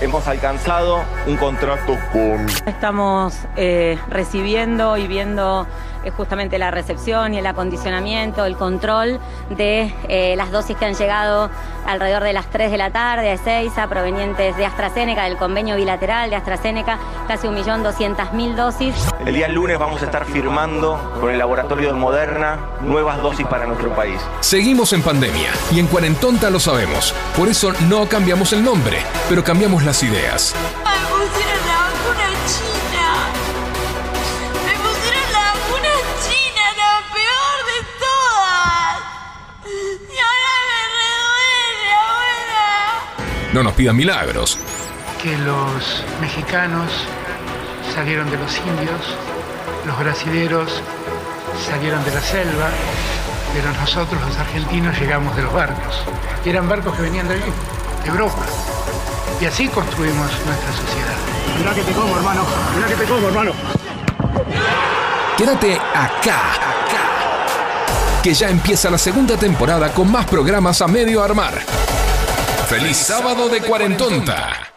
hemos alcanzado un contrato con Estamos eh, recibiendo y viendo eh, justamente la recepción y el acondicionamiento, el control de eh, las dosis que han llegado alrededor de las 3 de la tarde a Ezeiza, provenientes de AstraZeneca, del convenio bilateral de AstraZeneca, casi 1.200.000 dosis. El día lunes vamos a estar firmando con el laboratorio de Moderna nuevas dosis para nuestro país. Seguimos en pandemia y en Cuarentonta lo sabemos. Por eso no cambiamos el nombre, pero cambiamos las ideas. Me pusieron la vacuna china. Me pusieron la vacuna china, la peor de todas. Y ahora me reduele, abuela. No nos pidan milagros. que los mexicanos salieron de los indios, los brasileros salieron de la selva, pero nosotros los argentinos llegamos de los barcos. Y eran barcos que venían de allí, de Europa. Y así construimos nuestra sociedad. Mirá que te como, hermano. Mirá que te como, hermano. Quédate acá, que ya empieza la segunda temporada con más programas a medio armar. ¡Feliz sábado de Cuarentonta!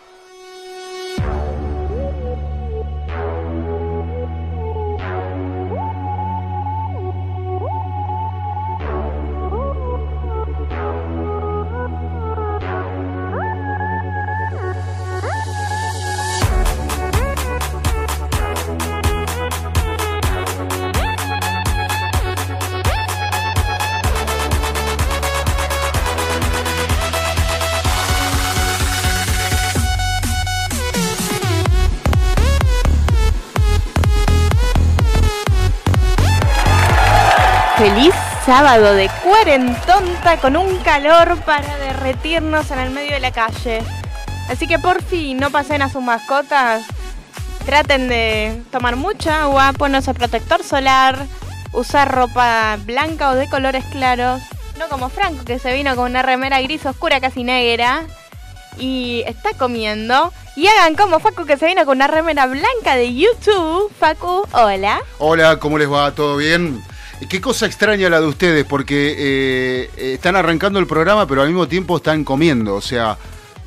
Sábado de cuarentonta con un calor para derretirnos en el medio de la calle. Así que por fin no pasen a sus mascotas. Traten de tomar mucha agua, ponerse protector solar, usar ropa blanca o de colores claros. No como Franco que se vino con una remera gris oscura casi negra y está comiendo. Y hagan como Facu que se vino con una remera blanca de YouTube. Facu, hola. Hola, ¿cómo les va? ¿Todo bien? Qué cosa extraña la de ustedes, porque eh, eh, están arrancando el programa, pero al mismo tiempo están comiendo. O sea,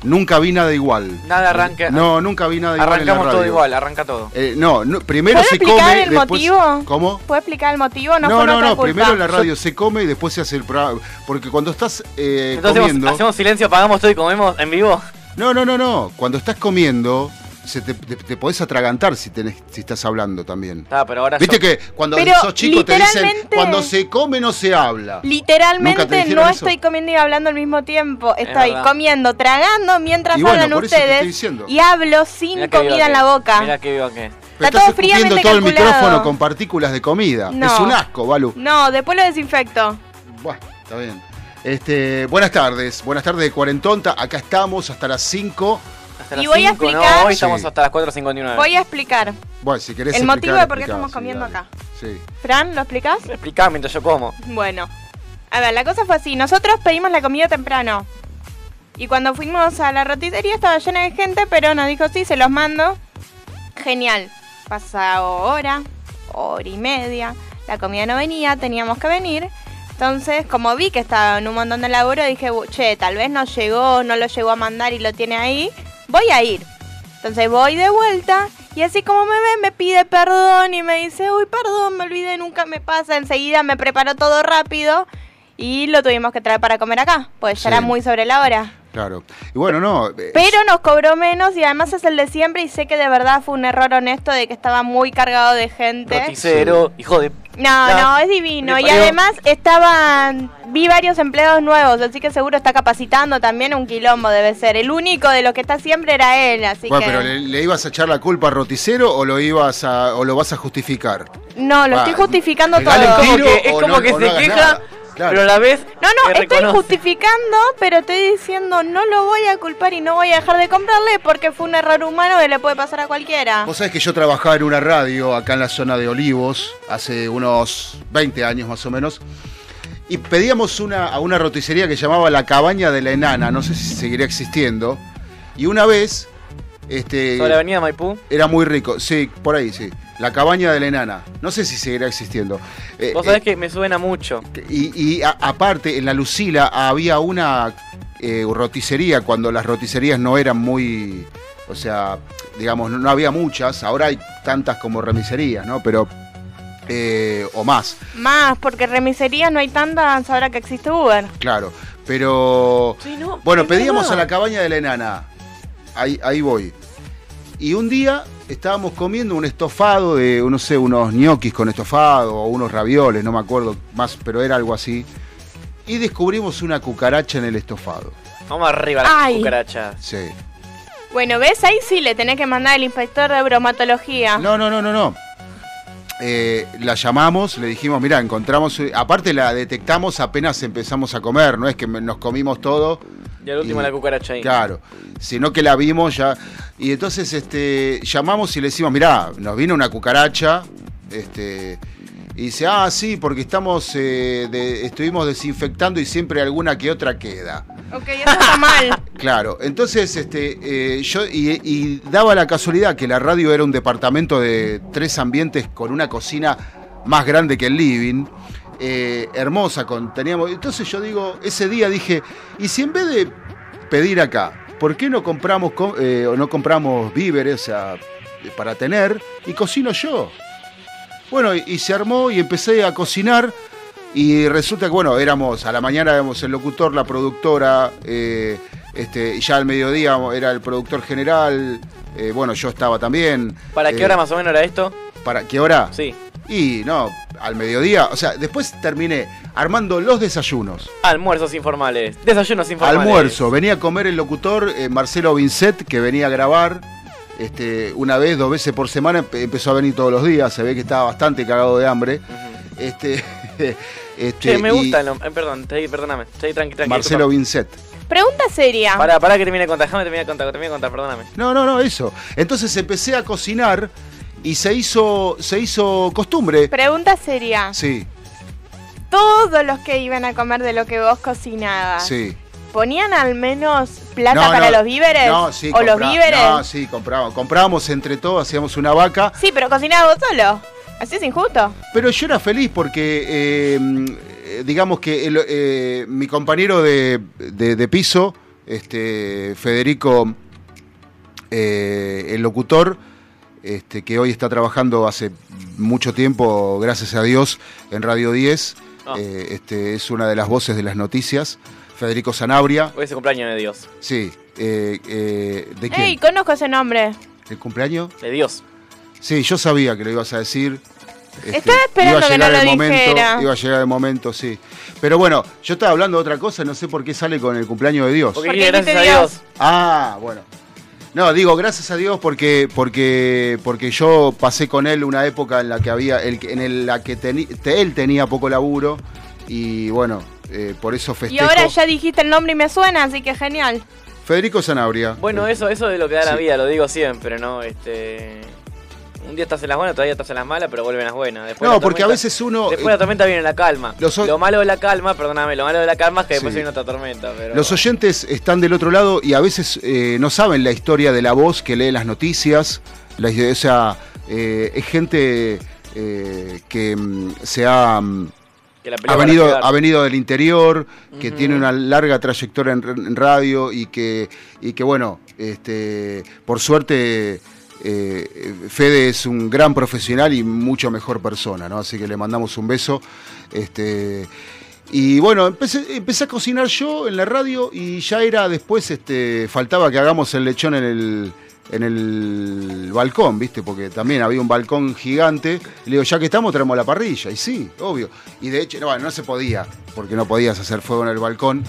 nunca vi nada igual. Nada arranca. No, nunca vi nada igual. en la Arrancamos todo igual, arranca todo. Eh, no, no, primero ¿Puedo se explicar come. el después- motivo? ¿Cómo? ¿Puedo explicar el motivo? No, No, fue no, nuestra no, culpa. primero en la radio se come y después se hace el programa. Porque cuando estás eh, Entonces hacemos, hacemos silencio, apagamos todo y comemos en vivo. No, no, no, no. Cuando estás comiendo, se te, te- te podés atragantar si, tenés, si estás hablando también. Ah, pero ahora Viste yo- que cuando Pero sos chico te dicen, cuando se come no se habla. ¿Nunca te Literalmente no eso? estoy comiendo y hablando al mismo tiempo. Estoy comiendo, tragando mientras Y bueno, hablan por eso te ustedes. Y hablo sin Mirá comida en la boca. Mira qué viva que. Pero Está estás todo fríamente escupiendo todo el calculado. micrófono con partículas de comida. No. Es un asco, Balu. No, después lo desinfecto. Buah, está bien. Este, buenas tardes, buenas tardes de Cuarentonta. Acá estamos hasta las 5. Hasta Y las voy a explicar- No, hoy estamos Sí. hasta las 4.59. Voy a explicar. Bueno, si querés El explicar, motivo de por qué estamos comiendo dale. acá. Sí. Fran, ¿lo explicás? Explicá mientras yo como. Bueno, a ver, la cosa fue así. Nosotros pedimos la comida temprano. Y cuando fuimos a la roticería estaba llena de gente, pero nos dijo, sí, se los mando. Genial. Pasado hora, hora y media. La comida no venía, teníamos que venir. Entonces, como vi que estaba en un montón de laburo, dije, "Bu- che, tal vez no llegó, no lo llegó a mandar y lo tiene ahí. Voy a ir. Entonces voy de vuelta y así como me ve me pide perdón y me dice, uy, perdón, me olvidé, nunca me pasa. Enseguida me preparó todo rápido y lo tuvimos que traer para comer acá, pues ya Sí. era muy sobre la hora. Claro. Y bueno, no. eh, Pero nos cobró menos y además es el de siempre y sé que de verdad fue un error honesto de que estaba muy cargado de gente. Roticero, hijo de. No, Ya. no, es divino. Y además estaban, vi varios empleados nuevos, así que seguro está capacitando también un quilombo debe ser. El único de los que está siempre era él, así bueno, que... pero ¿le, le ibas a echar la culpa a Roticero o lo ibas a, o lo vas a justificar? No, lo Va, estoy justificando todo. un Como tiro que, es como no- que no se queja, nada. Claro. pero a la vez. No, no, estoy reconoce. justificando, pero estoy diciendo no lo voy a culpar y no voy a dejar de comprarle porque fue un error humano que le puede pasar a cualquiera. Vos sabés que yo trabajaba en una radio acá en la zona de Olivos hace unos 20 años más o menos. Y pedíamos una, a una roticería que llamaba La Cabaña de la Enana, no sé si seguiría existiendo. Y una vez, este, Sobre la avenida Maipú. era muy rico, sí, por ahí, sí. La Cabaña de la Enana, no sé si seguirá existiendo. Eh, Vos eh, sabés que me suena mucho. y, y a- aparte, en la Lucila había una eh, roticería cuando las roticerías no eran muy. O sea, digamos, no, no había muchas. Ahora hay tantas como remiserías, ¿no? Pero. eh, o más, Más, porque remiserías no hay tantas ahora que existe Uber. claro. Pero. Sí, no, Bueno, pedíamos a la cabaña de la enana. Ahí, ahí voy. Y un día estábamos comiendo un estofado de, no sé, unos ñoquis con estofado o unos ravioles, no me acuerdo más, pero era algo así. Y descubrimos una cucaracha en el estofado. Vamos arriba las Ay. cucarachas. Sí. Bueno, ¿ves? Ahí sí le tenés que mandar al inspector de bromatología. No, no, no, no, no. Eh, la llamamos, le dijimos, mira, encontramos, aparte la detectamos apenas empezamos a comer, no es que nos comimos todo. Y al último Y- la cucaracha ahí. Claro, sino que la vimos ya. Y entonces este, llamamos y le decimos, mirá, nos vino una cucaracha. Este, y dice, ah, sí, porque estamos, eh, de- estuvimos desinfectando y siempre alguna que otra queda. Ok, eso está mal. Claro, entonces este, eh, yo y, y daba la casualidad que la radio era un departamento de tres ambientes con una cocina más grande que el living, eh, hermosa, con, teníamos. Entonces yo digo, ese día dije, y si en vez de pedir acá, ¿por qué no compramos co- eh, o no compramos víveres o sea, para tener y cocino yo? Bueno, y, y se armó y empecé a cocinar. Y resulta que, bueno, éramos, a la mañana éramos el locutor, la productora, eh, este, y ya al mediodía era el productor general, eh, bueno, yo estaba también. ¿Para qué Eh, hora más o menos era esto? ¿Para qué hora? Sí. Y no, al mediodía, o sea, después terminé armando los desayunos. Almuerzos informales. Desayunos informales. Almuerzo, venía a comer el locutor eh, Marcelo Vincent, que venía a grabar este, una vez, dos veces por semana, empe- empezó a venir todos los días, se ve que estaba bastante cagado de hambre. Este, este, me y gusta. Eh, perdón, te- perdóname. Estoy tranqui, tranqui. Marcelo Vincent. Pregunta seria. Pará, pará que termine de contar. Déjame terminar de contar, termine de contar, perdóname. No, no, no, eso. Entonces empecé a cocinar y se hizo, se hizo costumbre. Pregunta seria. Sí, Todos los que iban a comer de lo que vos cocinabas, sí. ¿ponían al menos plata No, para no, los víveres? No, sí, ¿O los víveres? No, sí, comprábamos. Comprábamos entre todos, hacíamos una vaca. Sí, pero cocinabas vos solo. Así es injusto. Pero yo era feliz porque, eh, digamos que el, eh, mi compañero de, de- de piso, este, Federico, eh, el locutor, este, que hoy está trabajando hace mucho tiempo, gracias a Dios, en Radio 10, Ah. eh, este, es una de las voces de las noticias, Federico Sanabria, Hoy es el cumpleaños de Dios. sí, eh, eh, ¿de quién? Ey, conozco ese nombre. ¿El cumpleaños? De Dios. Sí, yo sabía que lo ibas a decir. Este, Estaba esperando iba a que llegar no el lo momento, dijera. Iba a llegar el momento, sí. Pero bueno, yo estaba hablando de otra cosa, no sé por qué sale con el cumpleaños de Dios. Porque, Porque gracias a Dios. Ah, bueno. No, digo, gracias a Dios porque, porque, porque yo pasé con él una época en la que había, el, en el- la que teni- te- él tenía poco laburo y bueno, eh, por eso Y festejo. ahora ya dijiste el nombre y me suena, así que genial. Federico Sanabria. Bueno, eso, eso de lo que da la Sí. vida, lo digo siempre, ¿no? Este. Un día estás en las buenas, día estás en las malas, pero vuelven las buenas. Después No, la porque a veces uno... Después eh, la tormenta viene la calma. Los Lo malo de la calma, perdóname, lo malo de la calma es que después viene otra tormenta. Pero... Los oyentes están del otro lado y a veces eh, no saben la historia de la voz que lee las noticias. La, o sea, eh, es gente que mm, se ha, mm, que la pelea ha, venido, ha venido del interior, que tiene una larga trayectoria en, en radio y que, y que bueno, este, por suerte... eh, Fede es un gran profesional y mucho mejor persona, ¿no? Así que le mandamos un beso. Este, Y bueno, empecé, a cocinar yo en la radio y ya era después, este, faltaba que hagamos el lechón en el, en el balcón, ¿viste? Porque también había un balcón gigante. Le digo, ya que estamos, traemos la parrilla. Y sí, obvio. Y de hecho, no, bueno, no se podía, porque no podías hacer fuego en el balcón.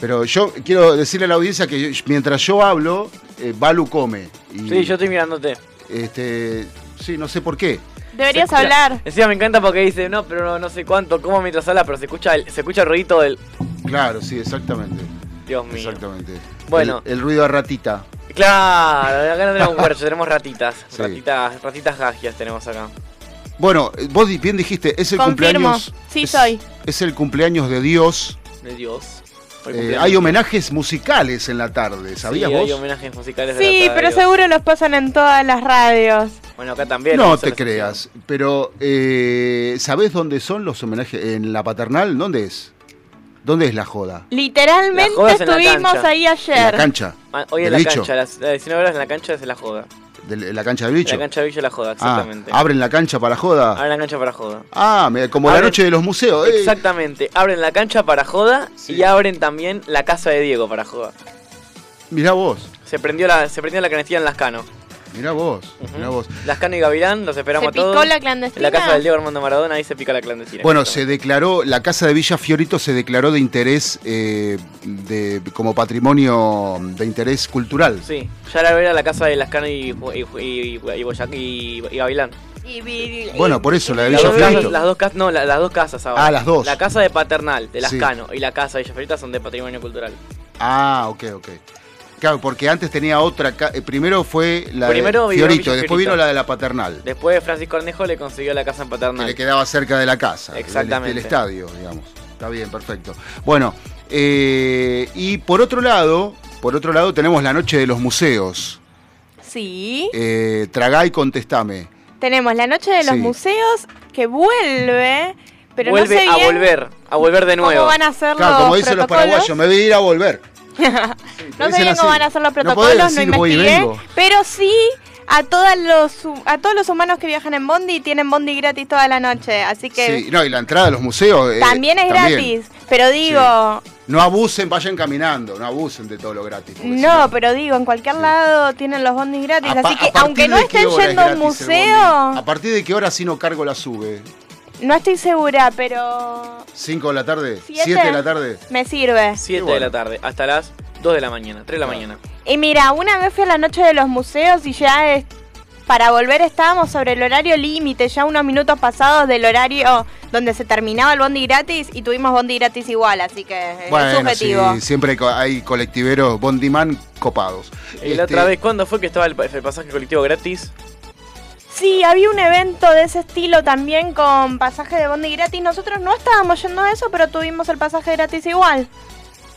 Pero yo quiero decirle a la audiencia que yo- mientras yo hablo, eh, Balu come. Y, Sí, yo estoy mirándote. Este, sí, no sé por qué. Deberías escucha- hablar. Encima me encanta porque dice, no, pero no, no sé cuánto, cómo mientras habla, pero se escucha el, se escucha el ruidito del. Claro, sí, exactamente. Dios mío. Exactamente. Bueno. El, el ruido de ratita. Claro, acá no tenemos un huerto, tenemos ratitas. Sí. Ratitas, ratitas gagias tenemos acá. Bueno, eh, vos di- bien dijiste, es el Confirmo. cumpleaños. Sí, es- soy. Es el cumpleaños de Dios. De Dios. Eh, hay homenajes musicales en la tarde, ¿sabías Sí, vos? hay homenajes musicales Sí, la pero seguro los pasan en todas las radios. Bueno, acá también. No te creas, pero eh, ¿sabés dónde son los homenajes? ¿En la paternal? ¿Dónde es? ¿Dónde es la joda? Literalmente La joda es en la estuvimos ahí En la ayer. cancha. Ah, Hoy en la cancha, a las, a las 19 horas en la cancha es la joda. De la cancha En bicho. la cancha de Villa la joda, ah, exactamente. abren la cancha para joda. Abren la cancha para joda. Ah, como la noche de los museos. eh. Exactamente, abren la cancha para joda Sí. y abren también la casa de Diego para joda. Mirá vos, Se prendió la, se prendió la canastilla en Lascano. Mirá vos, mirá vos. Lascano y Gavilán, los esperamos ¿Se a todos. picó la En clandestina? la casa del Diego Armando Maradona, ahí se pica la clandestina. Bueno, se declaró, la casa de Villa Fiorito se declaró de interés, eh, de, como patrimonio de interés cultural. Sí, ya la era la casa de Lascano y, y, y, y, Boyac- y- y Gavilán. Bueno, por eso, la de Las Villa dos, casas, Fiorito. las dos casas, no, la- las dos casas ahora. Ah, las dos. La casa de Paternal, de Sí. Lascano, y la casa de Villa Fiorita son de patrimonio cultural. Ah, ok, ok. Claro, porque antes tenía otra. eh, primero fue la Primero de Fiorito, después Fiorito. vino la de la paternal, Después Francisco Arnejo le consiguió la casa en que Paternal. le quedaba cerca de la casa, Exactamente. Del, estadio, digamos. Está bien, perfecto. Bueno, eh, y por otro lado, por otro lado tenemos la noche de los museos. Sí. Eh, tragá y contestame. Tenemos la noche de los Sí. museos que vuelve, pero Vuelve no sé a bien volver, a volver de nuevo. cómo van a ser Claro, los como dicen los paraguayos, me voy a ir a volver. No sé bien cómo van a ser los protocolos, no, decir investigué, pero sí a todos los a todos los humanos que viajan en Bondi tienen Bondi gratis toda la noche, así que Sí, no, y la entrada a los museos. eh, también es gratis, pero digo, No abusen, vayan caminando, no abusen de todo lo gratis. si no, pero digo, en cualquier lado tienen los Bondis gratis, pa- así que aunque no estén yendo a un museo? ¿A partir de qué hora si no cargo la sube? No estoy segura, pero ¿5 de la tarde? Siete. ¿7 de la tarde? me sirve. 7 Qué de la tarde, hasta las 2 de la mañana, 3 de la mañana. Y mira, una vez fui a la noche de los museos y ya es- para volver estábamos sobre el horario límite, ya unos minutos pasados del horario donde se terminaba el bondi gratis y tuvimos bondi gratis igual, así que es subjetivo. sí, siempre hay co- hay colectiveros bondiman copados. Y la Este, otra vez, ¿cuándo fue que estaba el pasaje colectivo gratis? Sí, había un evento de ese estilo también con pasaje de bondi gratis. Nosotros no estábamos yendo a eso, pero tuvimos el pasaje gratis igual.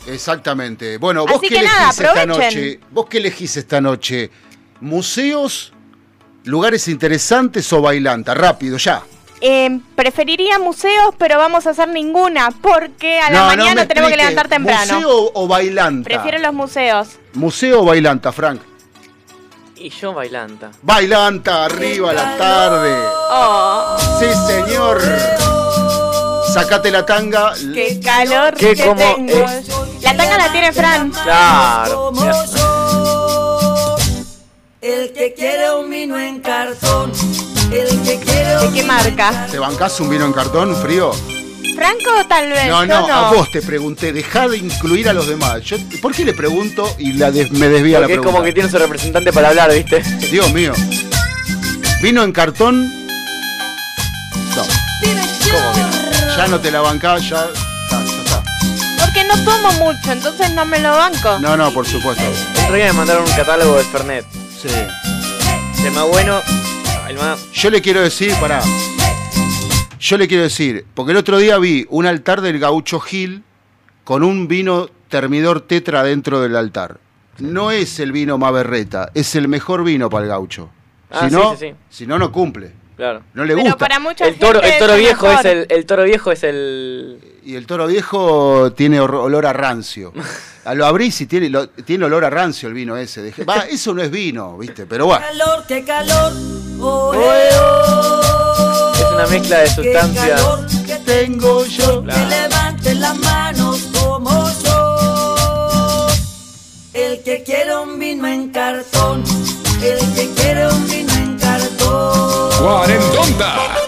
Exactamente. Bueno, vos Así qué que nada, elegís esta noche. ¿Vos qué elegís esta noche? ¿Museos, lugares interesantes o bailanta? Rápido, ya. Eh, preferiría museos, pero vamos a hacer ninguna porque a la No, no mañana me tenemos que levantar temprano. ¿Museo o bailanta? Prefiero los museos. ¿Museo o bailanta, Frank? Y yo bailanta. Bailanta, arriba la tarde. Oh, Sí, señor. Sacate la tanga. qué calor Qué que como tengo. es. La tanga la tiene Fran. Claro. mira. El que quiere un vino en cartón, el que quiere ¿De qué marca? ¿Te bancás un vino en cartón frío? Franco tal vez. No, no, no. a vos te pregunté, dejá de incluir a los demás. Yo, ¿Por qué le pregunto y la des- me desvía la Porque es pregunta? como que tiene su representante para hablar, ¿viste? Dios mío. ¿Vino en cartón? No. ¿Cómo que? Ya no te la bancás, ya. ya, ya está. Porque no tomo mucho, entonces no me lo banco. No, no, por supuesto. El otro día me mandaron un catálogo de Fernet. Sí. El más bueno, el más... Yo le quiero decir, pará. Yo le quiero decir, porque el otro día vi un altar del gaucho Gil con un vino termidor tetra dentro del altar. No es el vino Maberreta, es el mejor vino para el gaucho. Ah, si, sí, no, sí, sí. si no, no cumple. Claro. No le Pero gusta. para mucha El toro, gente el toro es viejo mejor. es el, el toro viejo es el... Y el toro viejo tiene olor a rancio. A lo abrís y tiene, lo- tiene olor a rancio el vino ese. Va, eso no es vino, ¿viste? Pero bueno. calor, qué calor. Oh, eh, oh. Una mezcla de sustancias. calor que Tengo yo. me levanta levante las manos como yo. El que quiere un vino en cartón, el que quiere un vino en cartón. Cuarentonta.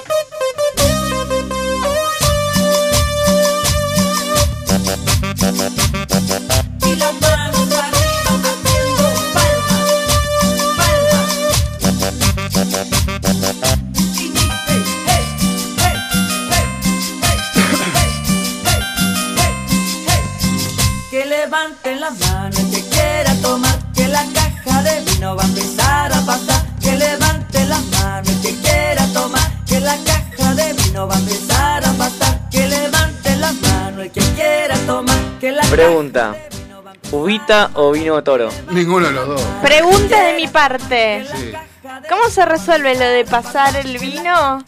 Vino va a empezar a pasar. Que levante las manos el que quiera tomar, que la caja de vino va a empezar a pasar. Que levante las manos el que quiera tomar, que la Pregunta. ¿Ubita o vino toro? Ninguno de los dos. Pregunta de mi parte. Sí. ¿Cómo se resuelve lo de pasar el vino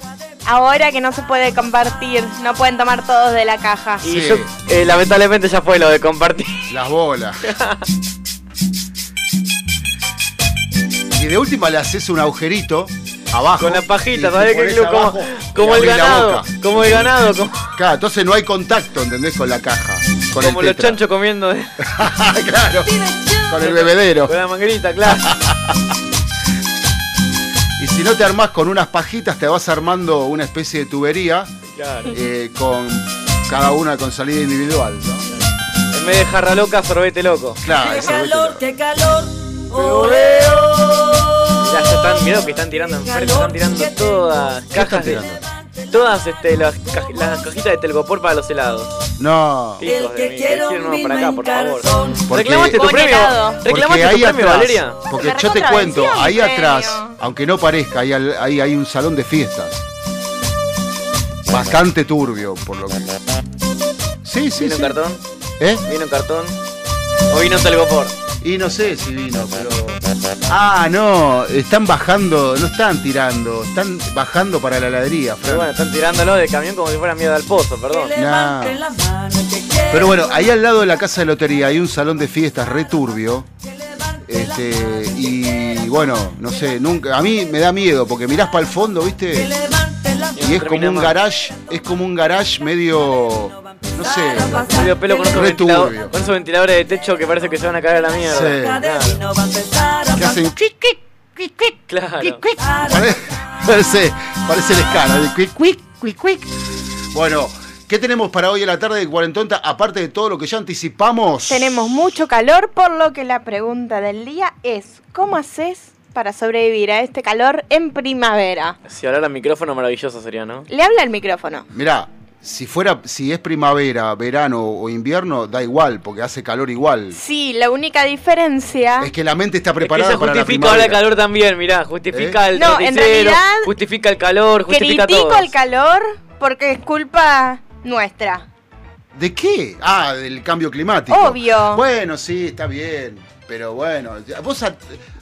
ahora que no se puede compartir? No pueden tomar todos de la caja. Y yo, eh, lamentablemente ya fue lo de compartir. Las bolas. y de última le haces un agujerito abajo. Con la pajita, ¿sabes qué? Como, como el ganado. Como el ganado. Como, Claro, entonces no hay contacto, ¿entendés? Con la caja. Con como el los chanchos comiendo de- claro. Con el bebedero. con la manguerita, claro. Y si no te armás con unas pajitas, te vas armando una especie de tubería claro. eh, con cada una con salida individual, ¿no? En vez de jarra loca, sorbete loco. Claro, Qué calor, qué calor. Oh, Están, que están tirando enfrente, están tirando todas ¿Qué están cajas de. Todas este, las, caj- las cajitas de telgopor para los helados. No. Hijos de mí, quiero uno para acá, por favor. Porque- ¿Reclamaste tu premio? Porque ¿Reclamaste ahí tu premio, atrás, Valeria? porque Me yo te cuento, ahí atrás, aunque no parezca, ahí, ahí hay un salón de fiestas. Bastante turbio, por lo que. Sí, sí, ¿Vino sí. en cartón? ¿Eh? ¿Vino en cartón? ¿O vino en telgopor? Y no sé si vino, pero. Ah, no, están bajando, no están tirando, están bajando para la heladería, Pero Fran. bueno, están tirándolo de camión como si fuera miedo al pozo, perdón. Pero bueno, ahí al lado de la casa de lotería hay un salón de fiestas re turbio. Este, y bueno, no sé, nunca. A mí me da miedo porque mirás para el fondo, ¿viste? Y es como un garage, es como un garage medio. No sé. Medio pelo con esos, Re ventilado- turbio. con esos ventiladores de techo que parece que se van a caer a la mierda. Sí. a Que hacen. quic, quic, quic, quic, Claro. quic, quic. Pare- Parece, parece el escala. de quic, quic, quic, quic. Bueno, ¿qué tenemos para hoy en la tarde de Cuarentonta? Aparte de todo lo que ya anticipamos. Tenemos mucho calor, por lo que la pregunta del día es, ¿cómo haces para sobrevivir a este calor en primavera? Si hablara al micrófono, maravilloso sería, ¿no? Le habla el micrófono. Mirá, si fuera, si es primavera, verano o invierno, da igual, porque hace calor igual. Sí, la única diferencia... Es que la mente está Es que preparada eso para la justifica ahora el calor también, mirá, justifica ¿Eh? el No, en realidad, justifica el calor, justifica Critico todo. el calor porque es culpa nuestra. ¿De qué? Ah, del cambio climático. Obvio. Bueno, sí, está bien. Pero bueno, vos a-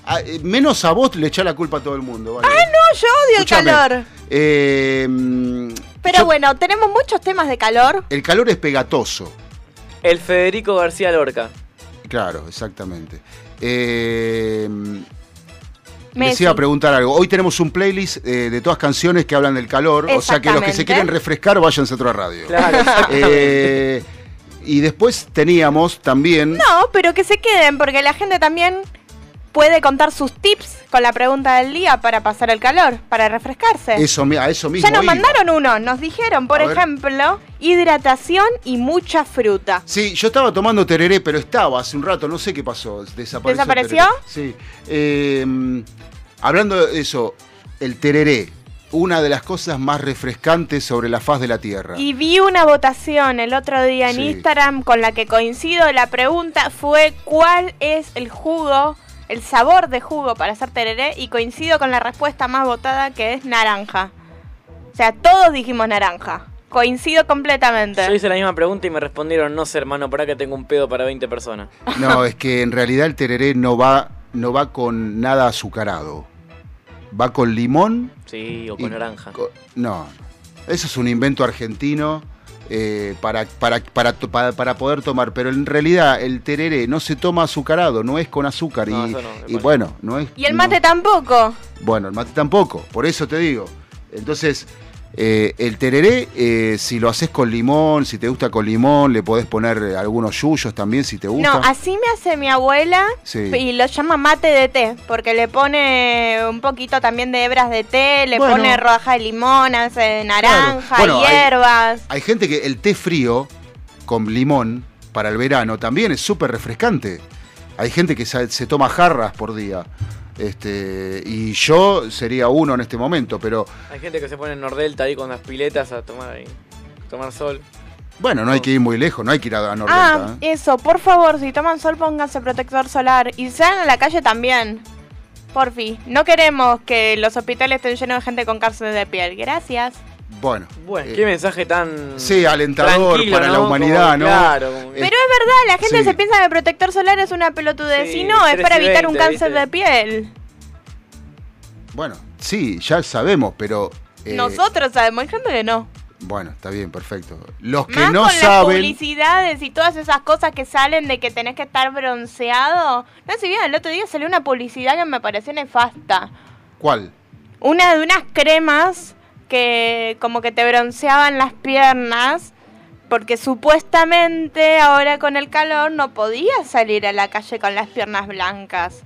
a- menos a vos le echás la culpa a todo el mundo. ¿vale? Ah, no, yo odio Escuchame, el calor. eh, Pero yo- bueno, tenemos muchos temas de calor. El calor es pegatoso. El Federico García Lorca. Claro, exactamente. Eh, les iba a preguntar algo. Hoy tenemos un playlist eh, de todas canciones que hablan del calor. O sea que los que se quieren refrescar, váyanse a otra radio. Claro. Eh, y después teníamos también. No, pero que se queden porque la gente también puede contar sus tips con la pregunta del día para pasar el calor, para refrescarse. Eso, a eso mismo. ya nos iba. mandaron uno, nos dijeron, por A ver. ejemplo, hidratación y mucha fruta. Sí, yo estaba tomando tereré, pero estaba hace un rato, no sé qué pasó. Desapareció. ¿Desapareció? tereré. Sí. Eh, hablando de eso, el tereré, una de las cosas más refrescantes sobre la faz de la tierra. Y vi una votación el otro día en Sí. Instagram con la que coincido. La pregunta fue cuál es el jugo, el sabor de jugo para hacer tereré y coincido con la respuesta más votada que es naranja. O sea, todos dijimos naranja. Coincido completamente. Yo hice la misma pregunta y me respondieron, no sé hermano, por acá tengo un pedo para 20 personas. No, es que en realidad el tereré no va, no va con nada azucarado. Va con limón. Sí, o con y naranja. no, eso es un invento argentino eh, para, para, para, para, para poder tomar. Pero en realidad el tereré no se toma azucarado, no es con azúcar. No, y no, bueno, no es. Y el no- mate tampoco. Bueno, el mate tampoco, por eso te digo. Entonces, Eh, el tereré, eh, si lo haces con limón, si te gusta con limón, le podés poner algunos yuyos también si te gusta. No, así me hace mi abuela Sí. y lo llama mate de té, porque le pone un poquito también de hebras de té, le Bueno. pone rodaja de limón, hace naranja, Bueno, hay- hierbas. Hay gente que el té frío con limón para el verano también es súper refrescante. Hay gente que se, se toma jarras por día. Este, y yo sería uno en este momento, pero Hay gente que se pone en Nordelta ahí con las piletas a tomar ahí, tomar sol. bueno, no hay que ir muy lejos, no hay que ir a, a Ah, Nordelta. ¿eh? eso, por favor, si toman sol, pónganse protector solar. Y si salen a la calle también. Porfi, no queremos que los hospitales estén llenos de gente con cáncer de piel. Gracias. Bueno, Bueno, eh, qué mensaje tan. sí, alentador para la humanidad, Como- ¿no? Claro, como Eh, Pero es verdad, la gente sí. se piensa que el protector solar es una pelotudez. Sí, y no, es 3 para evitar un 20, cáncer ¿viste? de piel. Bueno, sí, ya sabemos, pero eh, Nosotros sabemos, hay gente que no. bueno, está bien, perfecto. Los que Más no con las saben, publicidades y todas esas cosas que salen de que tenés que estar bronceado. No sé si bien, el otro día salió una publicidad que me pareció nefasta. ¿cuál? Una de unas cremas que como que te bronceaban las piernas. Porque supuestamente ahora con el calor no podías salir a la calle con las piernas blancas.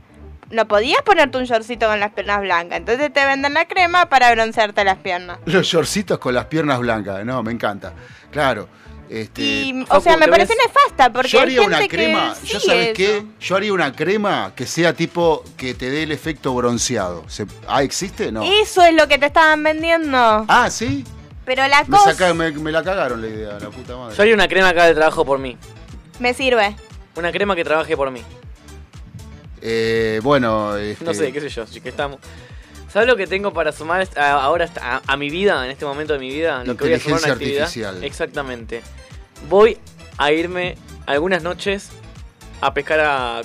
No podías ponerte un shortcito con las piernas blancas. Entonces te venden la crema para broncearte las piernas. Los shortcitos con las piernas blancas, no, me encanta. Claro. Este, Y, o sea, me ¿te parece ves? nefasta porque yo hay haría gente una que crema, yo sigue sabes qué, yo haría una crema que sea tipo que te dé el efecto bronceado. Se- ah, ¿existe? No. Eso es lo que te estaban vendiendo. Ah, sí. Pero la Me, cosa saca- me- me la cagaron la idea, la puta madre. Yo haría una crema acá de trabajo por mí. me sirve. Una crema que trabaje por mí. Eh, bueno, este, No sé, qué sé yo, sí que estamos. ¿Sabes lo que tengo para sumar a- ahora a, a mi vida, en este momento de mi vida? Lo que voy a sumar Inteligencia una actividad. artificial. Exactamente. Voy a irme algunas noches a pescar a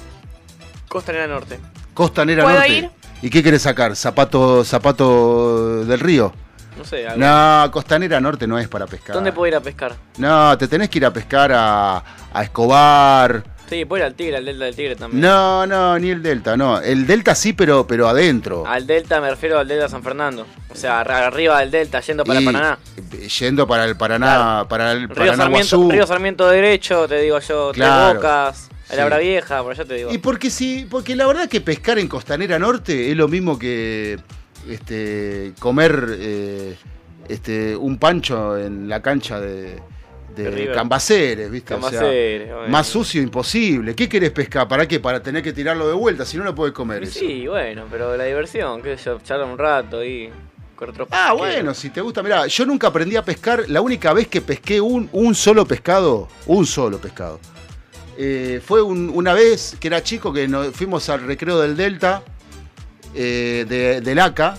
Costanera Norte. Costanera ¿Puedo Norte. ir? ¿Y qué querés sacar? ¿Zapato, zapato del río? No sé, algo. No, Costanera Norte no es para pescar. ¿Dónde puedo ir a pescar? No, te tenés que ir a pescar a, a Escobar. Sí, puedo ir al Tigre, al Delta del Tigre también. No, no, ni el Delta, no. El Delta sí, pero, pero adentro. Al Delta me refiero al Delta San Fernando. O sea, ar- arriba del Delta, yendo para Y, Paraná. Yendo para el Paraná, Claro. para el Río Paraná Sarmiento, Guazú. Río Sarmiento derecho, te digo yo, Claro. Tres Bocas, Sí. el Abra Vieja, por allá te digo. Y porque sí, porque la verdad que pescar en Costanera Norte es lo mismo que este comer eh, este un pancho en la cancha de, de. Cambaceres, ¿viste? O sea, más sucio imposible. ¿Qué querés pescar? ¿Para qué? Para tener que tirarlo de vuelta, si no lo podés comer eso. Sí, bueno, pero la diversión, sé yo, charlar un rato y con otros Ah, bueno, si te gusta, mirá, yo nunca aprendí a pescar, la única vez que pesqué un, un solo pescado, un solo pescado, eh, fue un- una vez que era chico que nos fuimos al recreo del Delta, eh, de, del ACA,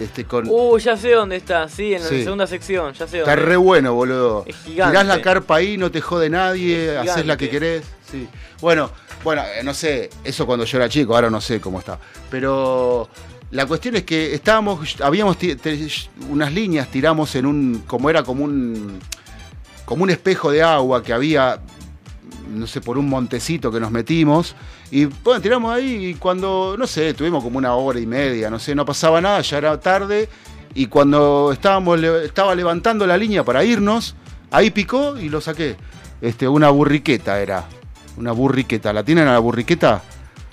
este, con, Uh, ya sé dónde está, sí, en la Sí. segunda sección, ya sé está dónde. re bueno, boludo. Es gigante. Tirás la carpa ahí, no te jode nadie, Es haces la que querés. Sí. Bueno, bueno, eh, no sé, eso cuando yo era chico, ahora no sé cómo está. Pero la cuestión es que estábamos, habíamos unas líneas, tiramos en un, como era como un, como un espejo de agua que había, no sé, por un montecito que nos metimos. Y bueno, tiramos ahí y cuando, no sé, tuvimos como una hora y media, no sé, no pasaba nada, ya era tarde. Y cuando estábamos, estaba levantando la línea para irnos, ahí picó y lo saqué. Este, una burriqueta era. Una burriqueta. ¿La tienen a la burriqueta?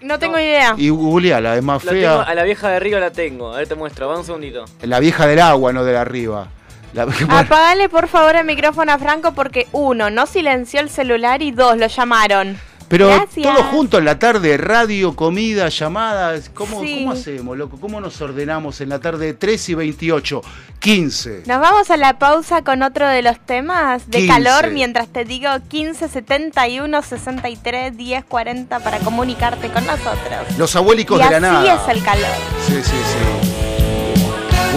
No tengo idea. Y googleala, es más La fea. tengo- a la vieja de arriba la tengo, a ver te muestro, va un segundito. La vieja del agua, no de la arriba. La- Apagale por favor el micrófono a Franco porque uno, no silenció el celular y dos, lo llamaron. Pero Gracias. todo junto en la tarde, radio, comida, llamadas. ¿Cómo, Sí. ¿Cómo hacemos, loco? ¿Cómo nos ordenamos en la tarde 3 y 28? 15. Nos vamos a la pausa con otro de los temas de 15. calor mientras te digo 15 71 63 10 40 para comunicarte con nosotros. Los abuélicos y de la así nada. es el calor. Sí, sí, sí.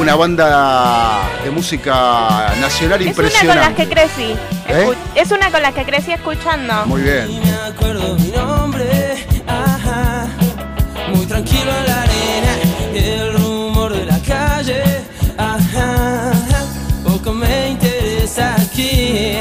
Una banda de música nacional Es una con las impresionante. que crecí. ¿Eh? Es una con las que crecí escuchando. Muy bien. me acuerdo mi nombre, ajá, muy tranquilo en la arena, el rumor de la calle, ajá, poco me interesa aquí.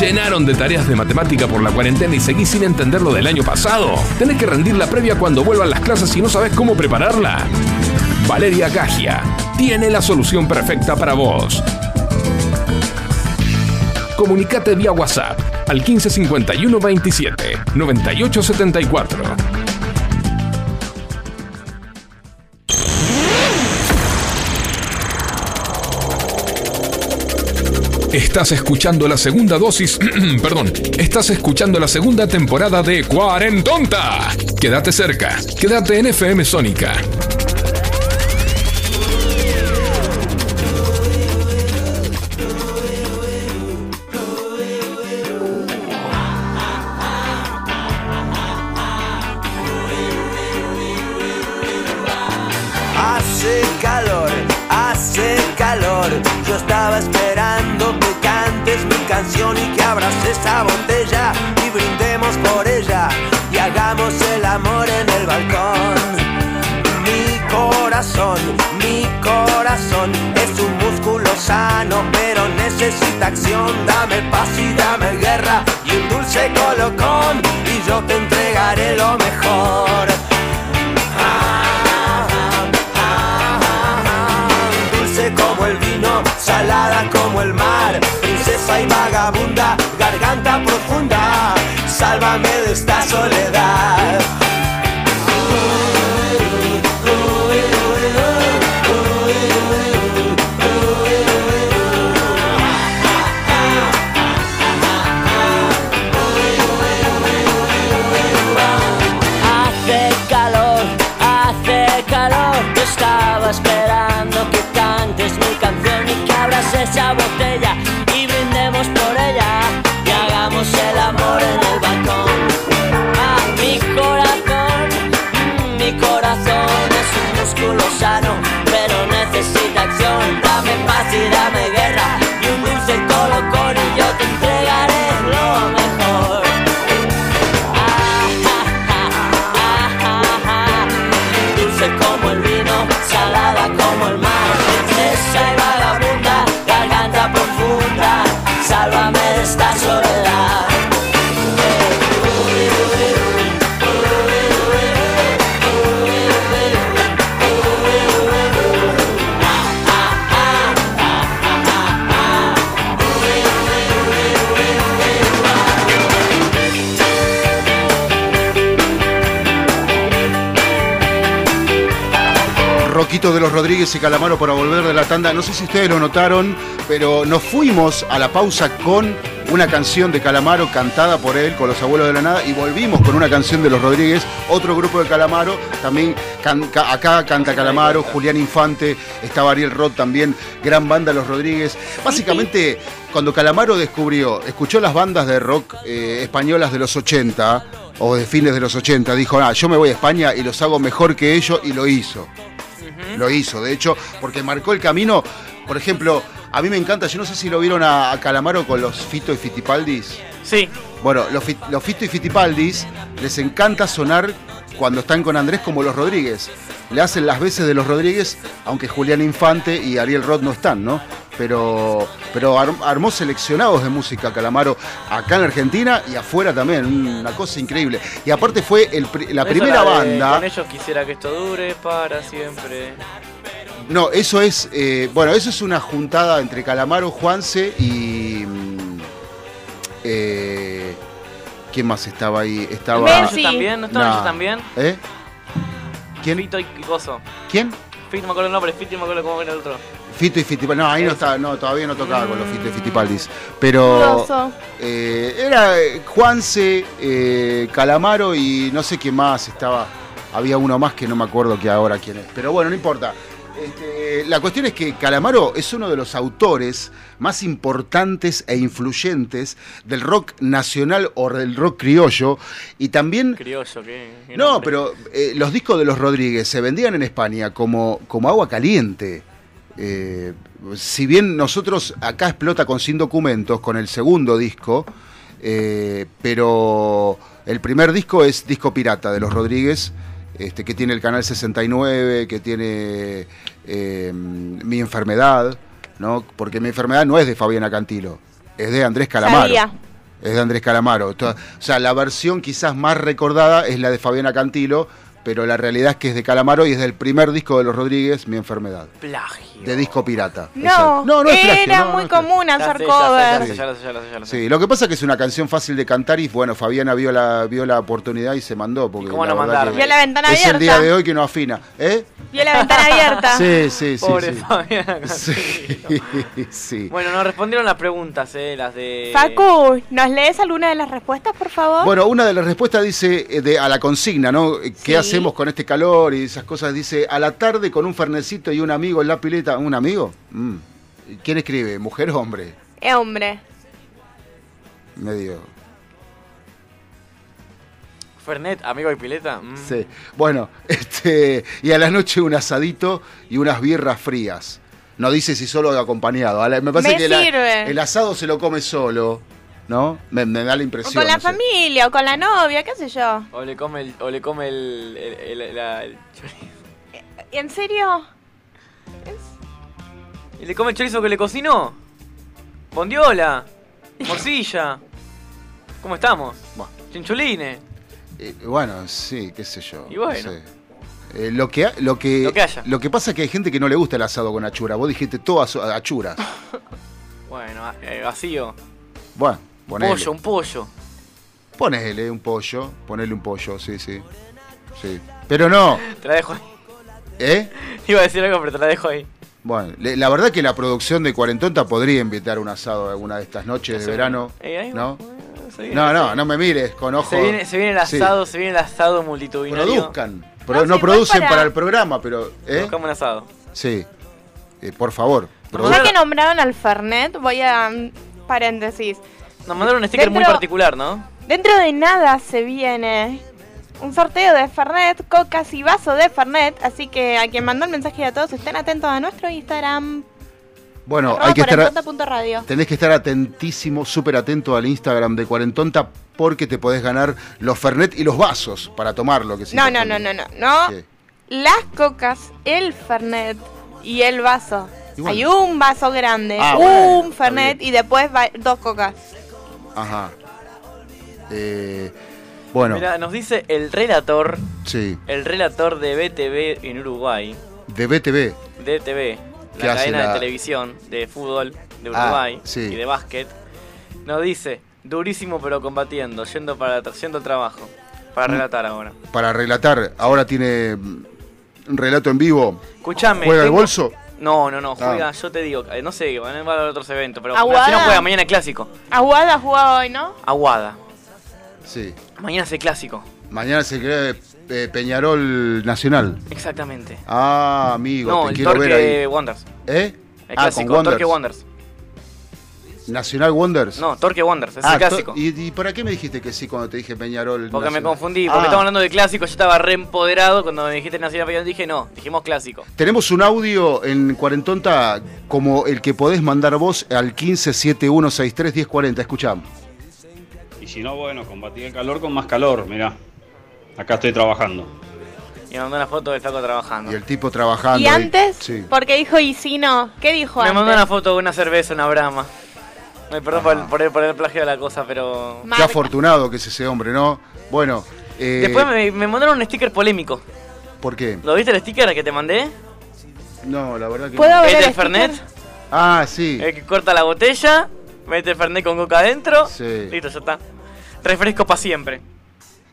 Llenaron de tareas de matemática por la cuarentena y seguís sin entender lo del año pasado? ¿Tenés que rendir la previa cuando vuelvan las clases y no sabes cómo prepararla? Valeria Gagia tiene la solución perfecta para vos. Comunicate vía WhatsApp al 1551 27 9874. Estás escuchando la segunda dosis, perdón, estás escuchando la segunda temporada de Cuarentonta. Quédate cerca, quédate en FM Sónica. Hace calor, hace calor. Yo estaba esperando y que abras esa botella y brindemos por ella y hagamos el amor en el balcón. Mi corazón, mi corazón es un músculo sano, pero necesita acción. Dame paz y dame guerra y un dulce colocón y yo te entregaré lo mejor. dulce como el vino, salada como el mar, y vagabunda, garganta profunda, sálvame de esta soledad. Los Rodríguez y Calamaro para volver de la tanda. No sé si ustedes lo notaron, pero nos fuimos a la pausa con una canción de Calamaro cantada por él con los abuelos de la nada y volvimos con una canción de los Rodríguez, otro grupo de Calamaro, también can- ca- acá canta Calamaro, Julián Infante, está Ariel Roth también, gran banda Los Rodríguez. Básicamente, cuando Calamaro descubrió, escuchó las bandas de rock eh, españolas de los 80 o de fines de los 80, dijo, ah, yo me voy a España y los hago mejor que ellos y lo hizo. Lo hizo, de hecho, porque marcó el camino. Por ejemplo, a mí me encanta, yo no sé si lo vieron a, a Calamaro con los Fito y Fitipaldis. Sí. Bueno, los, los Fito y Fitipaldis les encanta sonar cuando están con Andrés como los Rodríguez. Le hacen las veces de los Rodríguez, aunque Julián Infante y Ariel Roth no están, ¿no? Pero, pero ar- armó seleccionados de música Calamaro acá en Argentina y afuera también, una cosa increíble. Y aparte fue el la Eso primera de banda. Con ellos quisiera que esto dure para siempre. No, eso es, eh, bueno, eso es una juntada entre Calamaro, Juanse y... mm, eh, ¿Quién más estaba ahí? Estaba... Messi. ¿Ellos también? ¿No estaban Nah. ellos también? ¿Eh? ¿Quién? Fito y Coso. ¿Quién? Fito, no me acuerdo el nombre, Fito y no me acuerdo cómo era el otro. Fito y Fitipaldis. No, ahí no estaba, no, todavía no tocaba con los Fito y Fitipaldis. Pero eh, era eh, Juanse, eh, Calamaro y no sé quién más estaba. Había uno más que no me acuerdo que ahora quién es. Pero bueno, no importa. Este, la cuestión es que Calamaro es uno de los autores más importantes e influyentes del rock nacional o del rock criollo y también Criollo, ¿qué? qué no, pero eh, los discos de los Rodríguez se vendían en España como, como agua caliente. Eh, si bien nosotros acá explota con Sin Documentos, con el segundo disco, eh, pero el primer disco es Disco Pirata de los Rodríguez, este, que tiene el canal 69, que tiene eh, Mi Enfermedad, ¿no? porque Mi Enfermedad no es de Fabiana Cantilo, es de Andrés Calamaro. Sabía. Es de Andrés Calamaro. O sea, la versión quizás más recordada es la de Fabiana Cantilo, pero la realidad es que es de Calamaro y es del primer disco de los Rodríguez, Mi Enfermedad. Plagio. De disco pirata. No, no, no es plagio, era no, no muy plagio. común hacer covers. Sí, lo que pasa es que es una canción fácil de cantar y bueno, Fabiana vio la, vio la oportunidad y se mandó. Porque cómo la no mandarme? Vio la ventana Es el abierta. día de hoy que no afina. ¿Eh? Vio la ventana abierta. Sí, sí, sí. Pobre sí. Fabiana Sí. Bueno, nos respondieron las preguntas, eh, las de... Facu, ¿nos lees alguna de las respuestas, por favor? Bueno, una de las respuestas dice eh, de, a la consigna, ¿no? ¿Qué Sí. Hacemos con este calor y esas cosas? Dice, a la tarde con un fernecito y un amigo en la pileta. ¿Un amigo? Mm. ¿Quién escribe? ¿Mujer o hombre? Eh, hombre. Medio. Fernet, amigo y pileta. mm. Sí. Bueno, este, y a la noche un asadito y unas birras frías. No dice si solo o acompañado. A la- Me parece Me que la- sirve. el asado se lo come solo, ¿no? Me, me da la O impresión. con la no sé. familia, o con la novia, qué sé yo. O le come el, o le come el, el, el- la- el chorizo. ¿En serio? ¿Y le come el chorizo que le cocinó? Bondiola. Morcilla. ¿Cómo estamos? Bueno. Chinchulines. Eh, bueno, sí, qué sé yo. Y bueno. no sé. Eh, lo, que, lo, que, Lo que haya. lo que pasa es que hay gente que no le gusta el asado con achura. Vos dijiste todo aso- achura. Bueno, eh, vacío. Bueno, ponele. Pollo, un pollo. Ponele un pollo. Ponele un pollo, sí, sí. Sí. Pero no, Te la dejo ahí. ¿eh? Iba a decir algo, pero te la dejo ahí. Bueno, le- la verdad que la producción de Cuarentonta podría invitar un asado alguna de estas noches de verano. Eh, ahí ¿No? Viene, No, no, no me mires con ojo. Se viene, se viene el Sí. asado, se viene el asado multitudinario. Produzcan. Pro- No, no sí, igual producen para- para... el programa, pero. ¿eh? Buscamos un asado. Sí. Eh, por favor. Ya que nombraron al Fernet, voy a... mm, Paréntesis. Nos mandaron un sticker muy particular, ¿no? Dentro de nada se viene un sorteo de Fernet, cocas y vaso de Fernet. Así que a quien mandó el mensaje y a todos estén atentos a nuestro Instagram. Bueno, hay que estar. cuarentonta.radio. Tenés que estar atentísimo, súper atento al Instagram de Cuarentonta porque te podés ganar los Fernet y los vasos para tomarlo. Que No, no, no, no, no. no. ¿Qué? Las cocas, el Fernet y el vaso. Y bueno. Hay un vaso grande, Ah, un bueno, Fernet y después va- dos cocas. Ajá. Eh, bueno, Mira, nos dice el relator, sí. el relator de BTV en Uruguay, De BTV. DTV, ¿Qué la cadena la- de televisión de fútbol de Ah, Uruguay sí. y de básquet, nos dice, durísimo pero combatiendo, yendo para al trabajo, para Mm. relatar ahora. Para relatar, ahora tiene mm, un relato en vivo. Escuchame. ¿Juega el bolso? No, no, no, juega, Ah. yo te digo, eh, no sé, van a haber otros eventos, pero Aguada. si no juega mañana clásico. Aguada jugaba hoy, ¿no? Aguada. Sí. Mañana es el clásico. Mañana se crea eh, Peñarol Nacional. Exactamente. Ah, amigo, No, te el quiero ver Torque ahí. Wonders. ¿Eh? El ah, clásico, con Wonders. Torque Wonders. Nacional Wonders. No, Torque Wonders, es Ah, el clásico. ¿y, y para qué me dijiste que sí cuando te dije Peñarol? Porque me confundí, porque Ah, estamos hablando de clásico, yo estaba re empoderado cuando me dijiste Nacional Peñarol, dije no, dijimos clásico. Tenemos un audio en Cuarentonta como el que podés mandar vos al 1571631040. Escuchamos. Y si no, bueno, combatir el calor con más calor, mirá. Acá estoy trabajando. Y me mandó una foto del flaco trabajando. Y el tipo trabajando. ¿Y ahí. antes? Sí. Porque dijo y si no. ¿Qué dijo Me antes? mandó una foto de una cerveza, una brama. Me perdón por el, por, el, por el plagio de la cosa, pero... Qué afortunado que es ese hombre, ¿no? Bueno. eh, Después me, me mandaron un sticker polémico. ¿Por qué? ¿Lo viste el sticker que te mandé? No, la verdad que ¿Puedo no. ver ¿El el Fernet? Ah, sí. El que corta la botella, mete el Fernet con coca adentro. Sí. Listo, ya está. Refresco para siempre.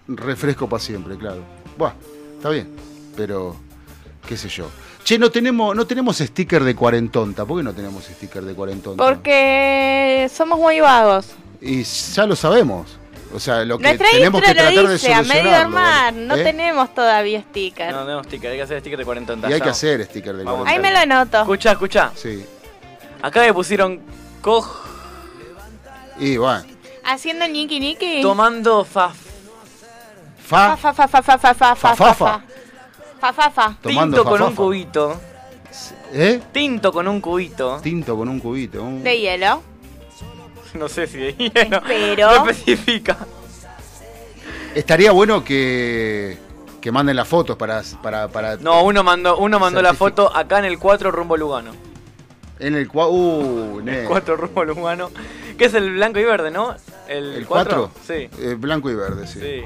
Refresco para siempre, claro. Buah, está bien. Pero, qué sé yo. Che, no tenemos, no tenemos sticker de cuarentonta. ¿Por qué no tenemos sticker de cuarentonta? Porque somos muy vagos. Y ya lo sabemos. O sea, lo que Nuestra tenemos que lo tratar de dice, a medio solucionarlo. armar. No ¿eh? tenemos todavía sticker. No, tenemos sticker, hay que hacer sticker de 40 Y hay que hacer sticker de Vamos. Ahí cuarentonta. me lo anoto. Escucha, escucha. Sí. Acá me pusieron coj Y bueno, Haciendo niki niki. tomando fa fa, Fa fa fa fa fa fa fa Fa, fa, fa fa. Fa fa fa. Tinto con un fafafa. cubito. ¿eh? Tinto con un cubito. Tinto con un cubito. un- De hielo. No sé si de hielo. Pero- No especifica. Estaría bueno que, que manden las fotos para, para, para No, uno mandó, uno mandó la foto acá en el 4 rumbo Lugano. en el cuadro. Uh, ne. 4 rumbo Lugano. Que es el blanco y verde, ¿no? El, ¿El 4. 4? Sí. Eh, blanco y verde, sí. Sí.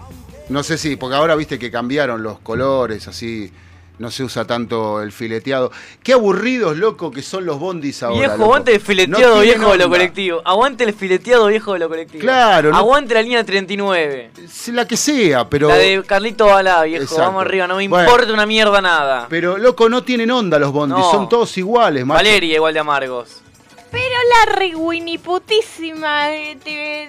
No sé si, porque ahora viste que cambiaron los colores, así. No se usa tanto el fileteado. Qué aburridos, loco, que son los bondis ahora. Viejo, loco. aguante el fileteado viejo de lo colectivo. Aguante el fileteado viejo de lo colectivo. Claro, no- Aguante la línea 39. La que sea, pero. La de Carlito Balá, viejo. Exacto. Vamos arriba, no me Bueno. importa una mierda nada. Pero, loco, no tienen onda los bondis, No. son todos iguales, macho. Valeria igual de amargos. Pero la re putísima. eh,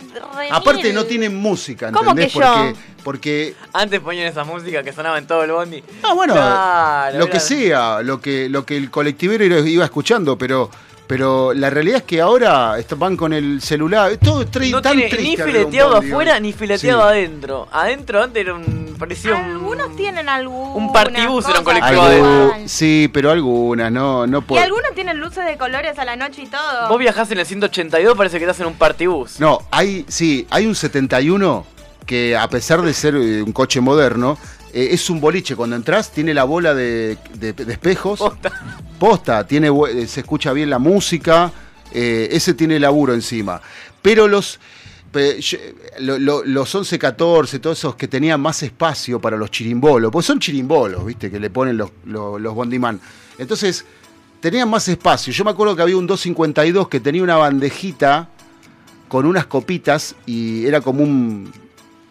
Aparte no tienen música, ¿Cómo ¿entendés? que yo? Porque, porque Antes ponían esa música que sonaba en todo el bondi. Ah, bueno, Claro, lo que sea, lo que, lo que el colectivero iba- escuchando, pero, pero la realidad es que ahora van con el celular, todo es tri- No tan tiene triste ni fileteado afuera ni fileteado Sí. adentro. Adentro antes era un. parecía un. Algunos tienen algún. Un partibus era un colectivo adentro. sí, pero algunas, no, no Y algunos tienen luces de colores a la noche y todo. Vos viajás en el 182, parece que estás en un partibus. No, hay, sí, hay un 71 que a pesar de ser eh, un coche moderno, eh, es un boliche. Cuando entras tiene la bola de, de- de espejos. Posta. Posta, tiene, eh, se escucha bien la música, eh, ese tiene laburo encima. Pero los, lo- lo- los 11, 14, todos esos que tenían más espacio para los chirimbolos, pues son chirimbolos, ¿viste? Que le ponen los, los, los Bondiman. Entonces, tenían más espacio. Yo me acuerdo que había un 252 que tenía una bandejita con unas copitas y era como un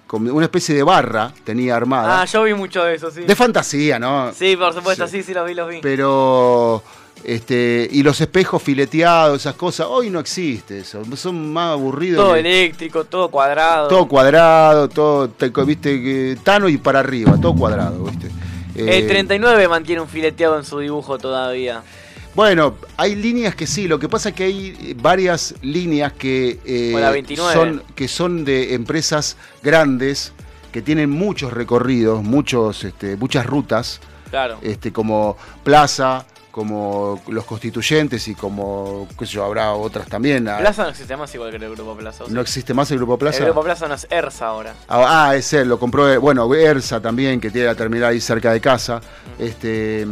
como una especie de barra tenía armada. Ah, yo vi mucho de eso, sí. de fantasía, ¿no? Sí, por supuesto, Sí. sí, sí, los vi, los vi. Pero este y los espejos fileteados, esas cosas, hoy no existe eso. Son más aburridos. Todo que- eléctrico, todo cuadrado. todo cuadrado, todo te- viste Tano y para arriba, todo cuadrado, ¿viste? Eh, El 39 mantiene un fileteado en su dibujo todavía. Bueno, hay líneas que sí, lo que pasa es que hay varias líneas que, eh, Como la 29. son, que son de empresas grandes, que tienen muchos recorridos, muchos, este, muchas rutas, Claro. este, como Plaza, como los constituyentes y como, qué sé yo, habrá otras también. Ah, Plaza no existe más igual que el Grupo Plaza. ¿No existe más el Grupo Plaza? El Grupo Plaza no es ERSA ahora. Ah, ah, es él, lo compró, eh, bueno, Ersa también, que tiene la terminal ahí cerca de casa. Este,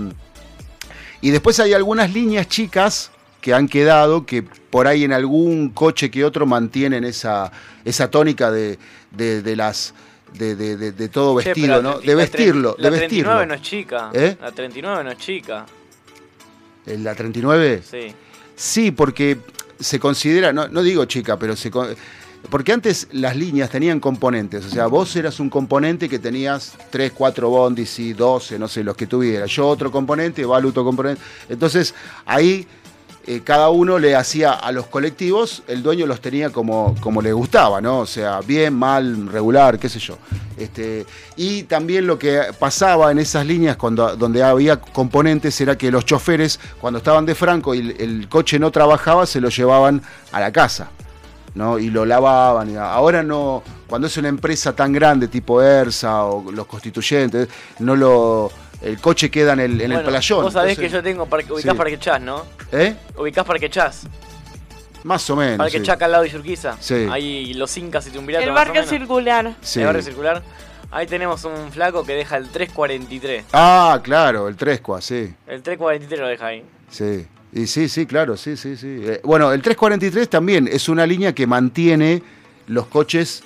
y después hay algunas líneas chicas que han quedado que por ahí en algún coche que otro mantienen esa, esa tónica de, de, de las de, de- de- de todo vestido, ¿no? la tre- De vestirlo, La de 39 vestirlo. no es chica. ¿Eh? La 39 no es chica. ¿En ¿La 39? Sí. Sí, porque se considera, no, no digo chica, pero se con- porque antes las líneas tenían componentes, o sea, vos eras un componente que tenías 3, 4 bondis y 12, no sé, los que tuvieras. Yo otro componente, Val otro componente. Entonces, ahí eh, cada uno le hacía a los colectivos, el dueño los tenía como, como le gustaba, ¿no? O sea, bien, mal, regular, qué sé yo. Este, y también lo que pasaba en esas líneas cuando, donde había componentes era que los choferes, cuando estaban de franco y el, el coche no trabajaba, se lo llevaban a la casa. ¿No? Y lo lavaban. y ahora no, cuando es una empresa tan grande tipo ERSA o los constituyentes, no lo. El coche queda en el, en el playón. Vos sabés entonces- que yo tengo parque, ubicás Sí. Parque Chas, ¿no? ¿Eh? Ubicás Parque Chas. Más o menos. Parque sí. Chaca al lado de Yurquiza. Sí. Ahí los incas y Tumbilato. El barrio circular. Sí. El barrio circular. Ahí tenemos un flaco que deja el 343. Ah, claro, el Trescua, sí. El 343 lo deja ahí. Sí. Y sí, sí, claro, sí, sí, sí. Eh, bueno, el 343 también es una línea que mantiene los coches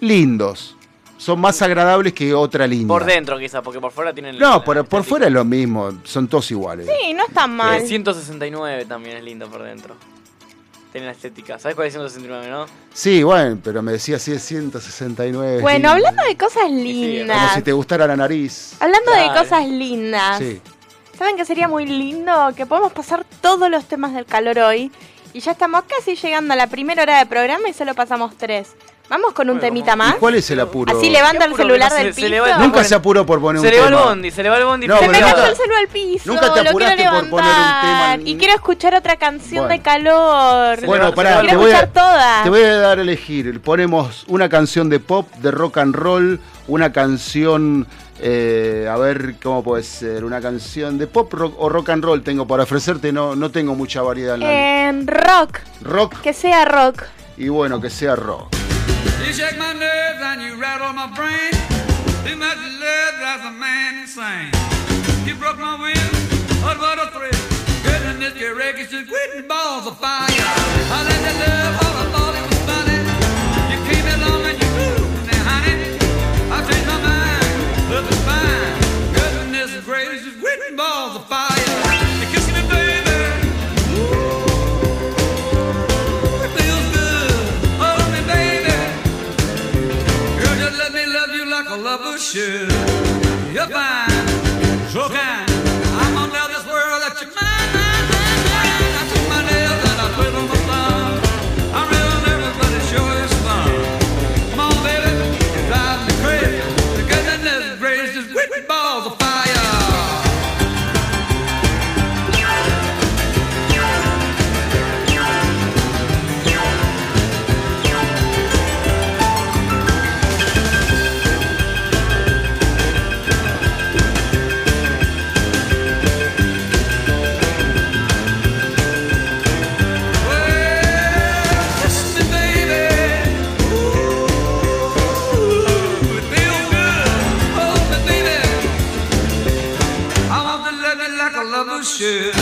lindos. Son más agradables que otra línea. Por dentro quizás, porque por fuera tienen... No, por, por fuera es lo mismo, son todos iguales. Sí, no está mal. El 169 también es lindo por dentro. Tiene la estética. ¿Sabes cuál es el 169, no? Sí, bueno, pero me decía es 169. Bueno, sí. hablando de cosas Como lindas. si te gustara la nariz. Hablando de cosas lindas. Sí. ¿Saben que sería muy lindo? Que podemos pasar todos los temas del calor hoy. Y ya estamos casi llegando a la primera hora de programa y solo pasamos tres. Vamos con un temita ¿Y más. cuál es el apuro? Así levanta el celular del se- se piso. va Nunca se apuró por poner Se un le va el tema. bondi, se le va el bondi. No, Se me cayó el celular al piso. nunca te lo quiero apuraste por poner un levantar. tema. Y quiero escuchar otra canción Bueno. de calor. Bueno, pará, quiero te voy, escuchar a, todas. te voy a dar a elegir. Ponemos una canción de pop, de rock and roll, una canción, eh, a ver cómo puede ser, una canción de pop rock, o rock and roll tengo para ofrecerte, no, no tengo mucha variedad en la En rock. rock Que sea rock. y bueno, que sea rock. You shake my nerves and you rattle my brain. Too much love drives a man insane. You broke my will, but what a thrill. Goodness, your wreckage just quitting balls of fire. I let you love all You're fine, so kind. Should.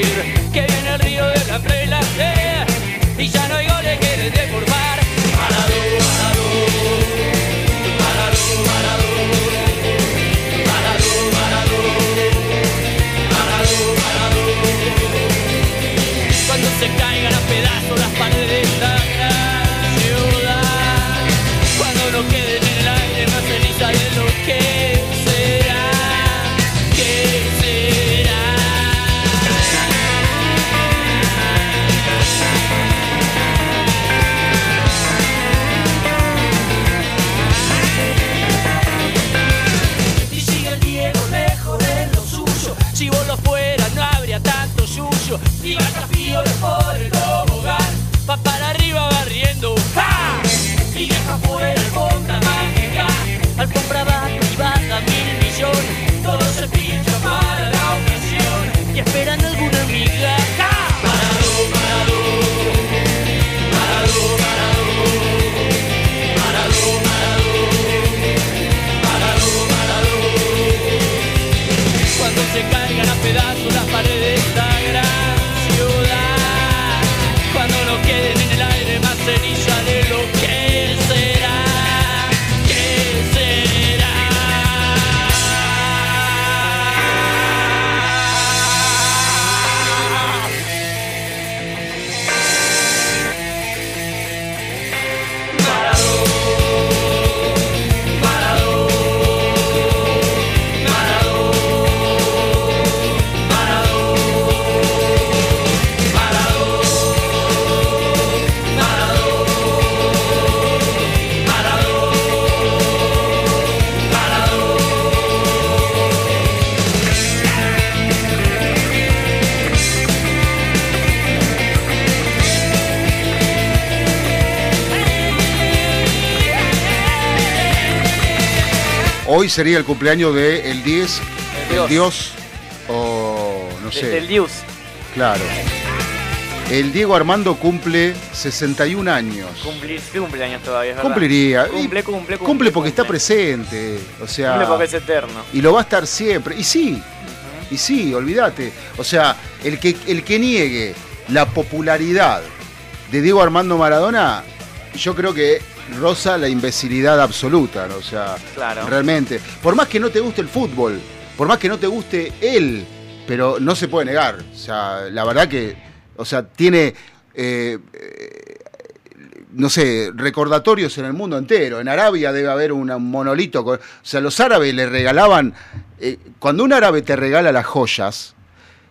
see sería el cumpleaños de el 10, El el Dios. O no sé. Del Dios. Claro. El Diego Armando cumple 61 años. Cumplir, cumple años todavía, es verdad. Cumpliría. Cumple, cumple, cumple. Cumple porque está presente. O sea. Cumple porque es eterno. Y lo va a estar siempre. Y sí. Y sí, olvídate. O sea, el que, el que niegue la popularidad de Diego Armando Maradona, yo creo que rosa la imbecilidad absoluta, ¿no? o sea, Claro. realmente. Por más que no te guste el fútbol, por más que no te guste él, pero no se puede negar. O sea, la verdad que, o sea, tiene, eh, eh, no sé, recordatorios en el mundo entero. En Arabia debe haber un monolito. con- o sea, los árabes le regalaban, eh, cuando un árabe te regala las joyas,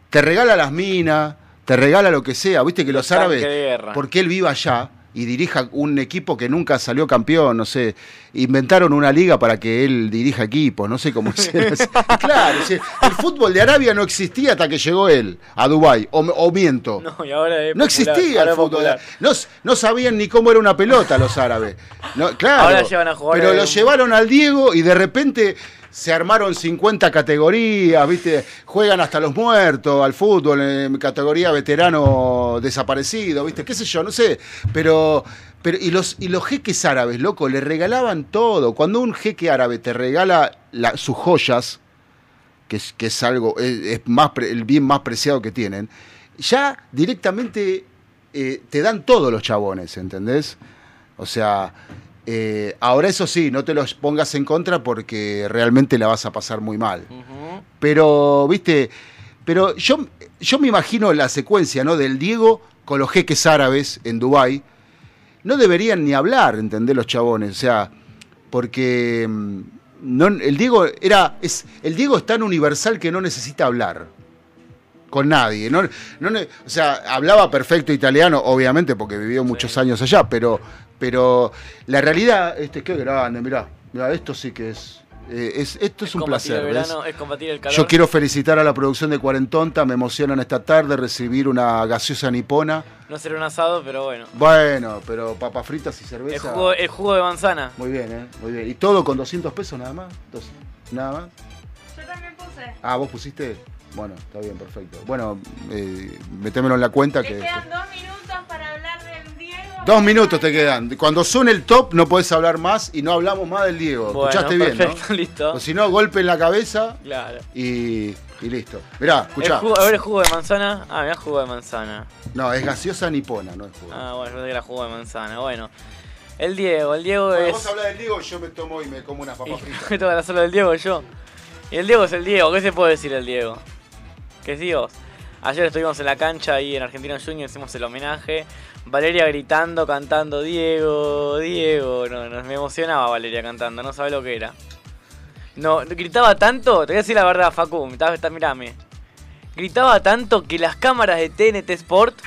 te regala las minas, te regala lo que sea. Viste que los, tanques árabes, porque él viva allá y dirija un equipo que nunca salió campeón, no sé, inventaron una liga para que él dirija equipos, no sé cómo hicieron. claro, el fútbol de Arabia no existía hasta que llegó él a Dubái, o, o miento. No, y ahora es No popular, existía ahora el fútbol. No, no sabían ni cómo era una pelota los árabes. No, claro. Ahora llevan a jugar Pero lo llevaron al Diego y de repente se armaron 50 categorías, ¿viste? Juegan hasta los muertos al fútbol, en categoría veterano desaparecido, ¿viste? ¿Qué sé yo? No sé. Pero. Pero, y los, y los jeques árabes, loco, le regalaban todo. Cuando un jeque árabe te regala la- sus joyas, que es, que es algo, es, es más pre- el bien más preciado que tienen, ya directamente eh, te dan todos los chabones, ¿entendés? O sea, eh, ahora eso sí, no te los pongas en contra porque realmente la vas a pasar muy mal. Pero, viste, pero yo, yo me imagino la secuencia, ¿no? Del Diego con los jeques árabes en Dubái. No deberían ni hablar, ¿entendés? Los chabones. O sea, porque mm, no, el Diego era. Es, el Diego es tan universal que no necesita hablar con nadie. No, o sea, hablaba perfecto italiano, obviamente, porque vivió muchos años allá, pero, pero la realidad, este, qué grande, mirá, mirá, esto sí que es. eh, es esto es, un placer. verano, es combatir el calor. Yo quiero felicitar a la producción de Cuarentonta, me emocionan esta tarde recibir una gaseosa nipona. No será un asado, pero bueno. Bueno, pero papas fritas y cerveza. El jugo, el jugo de manzana. Muy bien, ¿eh? Muy bien. ¿Y todo con 200 pesos nada más? Dos- ¿Nada más? Yo también puse. Ah, ¿vos pusiste? Bueno, está bien, perfecto. Bueno, eh, metémelo en la cuenta Le que... quedan dos minutos para hablar del Diego. Dos minutos te quedan. Cuando suene el top no podés hablar más y no hablamos más del Diego. Bueno, ¿Escuchaste bien, perfecto, no? listo. O si no, golpe en la cabeza Claro. y, y listo. Mirá, El escuchá. jugo, a ver el jugo de manzana. Ah, mirá jugo de manzana. No, es gaseosa nipona, no es jugo. Ah, bueno, yo pensé que era jugo de manzana. Bueno. El Diego, el Diego Bueno, es. vos hablás del Diego, yo me tomo y me como unas papas fritas. Me toca solo del Diego yo. Y el Diego es el Diego, ¿qué se puede decir del Diego? ¿Qué es Dios? Ayer estuvimos en la cancha ahí en Argentino Junior, hicimos el homenaje. Valeria gritando, cantando, Diego, Diego. No, me emocionaba Valeria cantando, no sabe lo que era. No, gritaba tanto, te voy a decir la verdad, Facu, mirame. Gritaba tanto que las cámaras de TNT Sport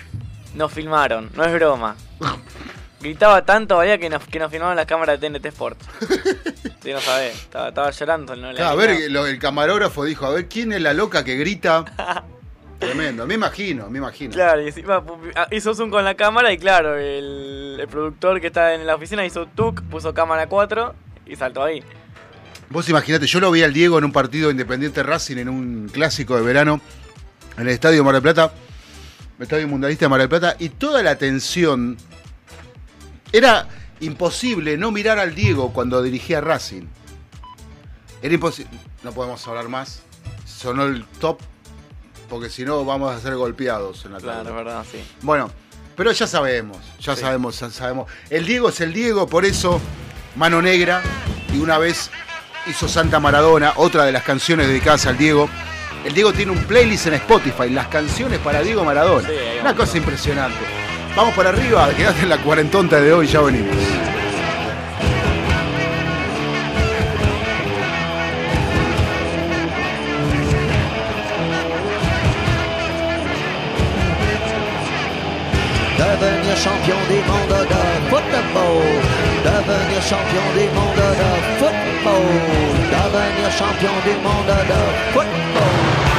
nos filmaron, no es broma. Gritaba tanto, Valeria, que nos, que nos filmaron las cámaras de TNT Sport. Sí, no sabés, estaba, estaba llorando. ¿no? La Claro, a ver, lo- el camarógrafo dijo, a ver, ¿quién es la loca que grita? Tremendo, me imagino, me imagino. Claro, y encima ah, hizo zoom con la cámara y claro, el, el productor que está en la oficina hizo tuk, puso cámara 4 y saltó ahí. Vos imaginate, yo lo vi al Diego en un partido Independiente Racing, en un clásico de verano, en el Estadio Mar del Plata, el Estadio Mundialista de Mar del Plata, y toda la tensión. Era imposible no mirar al Diego cuando dirigía Racing. Era imposible. No podemos hablar más. Sonó el top, porque si no vamos a ser golpeados en la Claro, tarde. es verdad, sí. Bueno, pero ya sabemos, ya Sí. sabemos, ya sabemos. El Diego es el Diego, por eso, mano negra, y una vez hizo Santa Maradona, otra de las canciones dedicadas al Diego. El Diego tiene un playlist en Spotify, las canciones para Diego Maradona. Sí, una cosa impresionante. Vamos para arriba, quedate en la cuarentonta de hoy, ya venimos. Devenir champion du monde de football. Devenir champion du monde de football. Devenir champion du monde de football.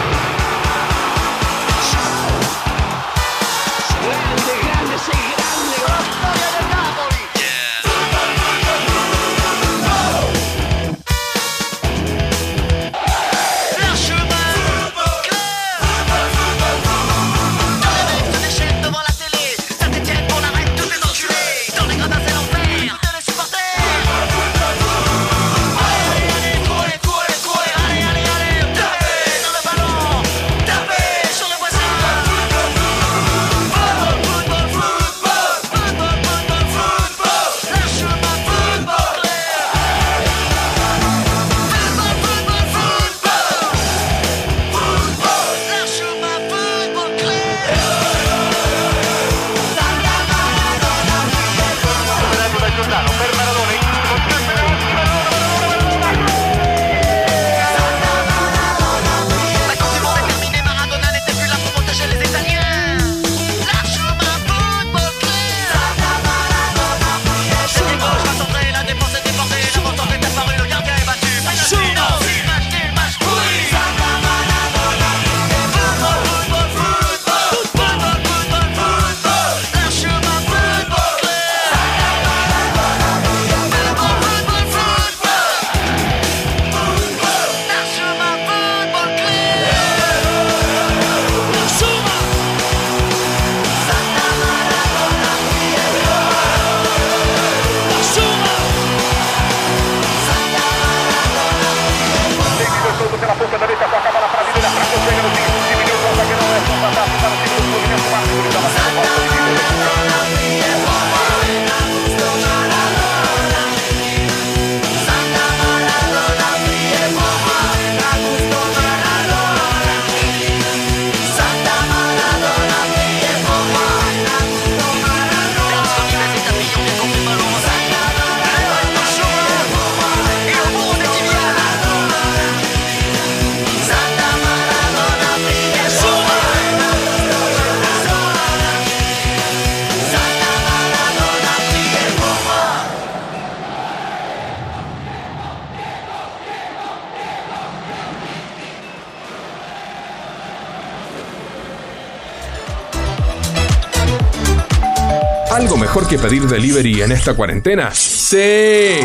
Mejor que pedir delivery en esta cuarentena? Sí.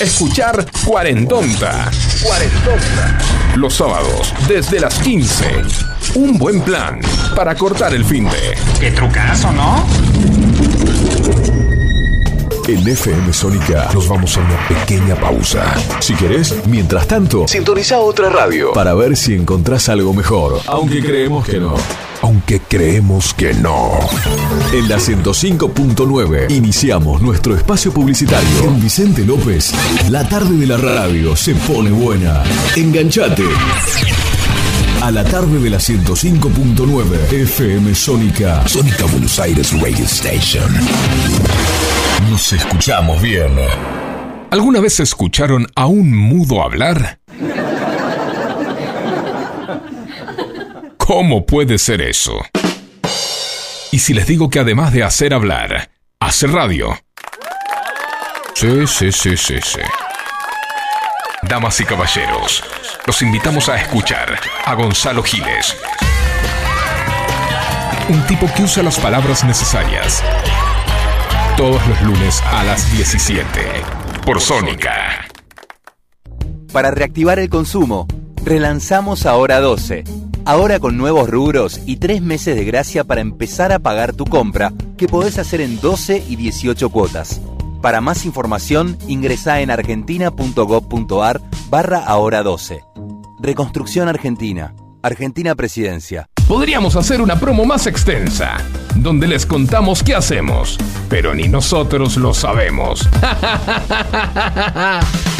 Escuchar Cuarentonta. Cuarentonta. Los sábados, desde las 15. Un buen plan para cortar el fin de. Qué trucazo, ¿no? En FM Sónica nos vamos a una pequeña pausa. Si querés, mientras tanto, sintoniza otra radio para ver si encontrás algo mejor. Aunque creemos que no. Aunque creemos que no. En la 105.9 iniciamos nuestro espacio publicitario. Con Vicente López, la tarde de la radio se pone buena. Enganchate. A la tarde de la 105.9 FM Sónica. Sónica Buenos Aires Radio Station. Nos escuchamos bien. ¿Alguna vez escucharon a un mudo hablar? ¿Cómo puede ser eso? Y si les digo que además de hacer hablar, hace radio. Sí, sí, sí, sí, sí. Damas y caballeros, los invitamos a escuchar a Gonzalo Giles. Un tipo que usa las palabras necesarias. Todos los lunes a las 17. Por Sónica. Para reactivar el consumo, relanzamos Ahora 12. Ahora con nuevos rubros y tres meses de gracia para empezar a pagar tu compra, que podés hacer en 12 y 18 cuotas. Para más información, ingresá en argentina.gov.ar barra Ahora 12. Reconstrucción Argentina. Argentina Presidencia. Podríamos hacer una promo más extensa, donde les contamos qué hacemos, pero ni nosotros lo sabemos.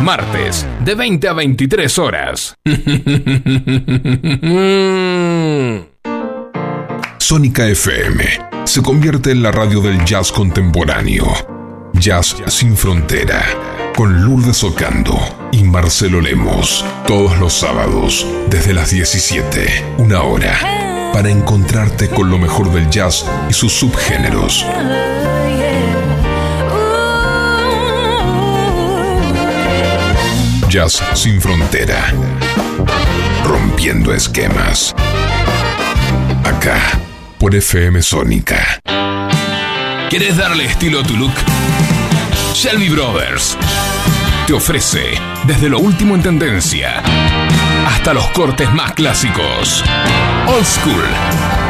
martes, de 20 a 23 horas. Sónica FM se convierte en la radio del jazz contemporáneo. Jazz sin frontera. Con Lourdes Ocando y Marcelo Lemos. Todos los sábados, desde las 17, una hora. Para encontrarte con lo mejor del jazz y sus subgéneros. Jazz sin frontera. Rompiendo esquemas. Acá, por FM Sónica. ¿Querés darle estilo a tu look? Shelby Brothers te ofrece desde lo último en tendencia hasta los cortes más clásicos. Old School.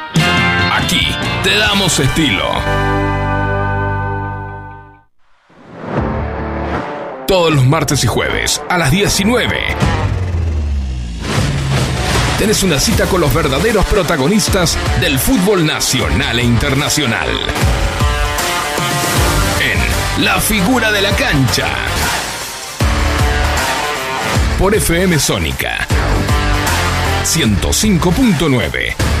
Aquí te damos estilo. Todos los martes y jueves a las 19. Tenés una cita con los verdaderos protagonistas del fútbol nacional e internacional. En La figura de la cancha. Por FM Sónica 105.9.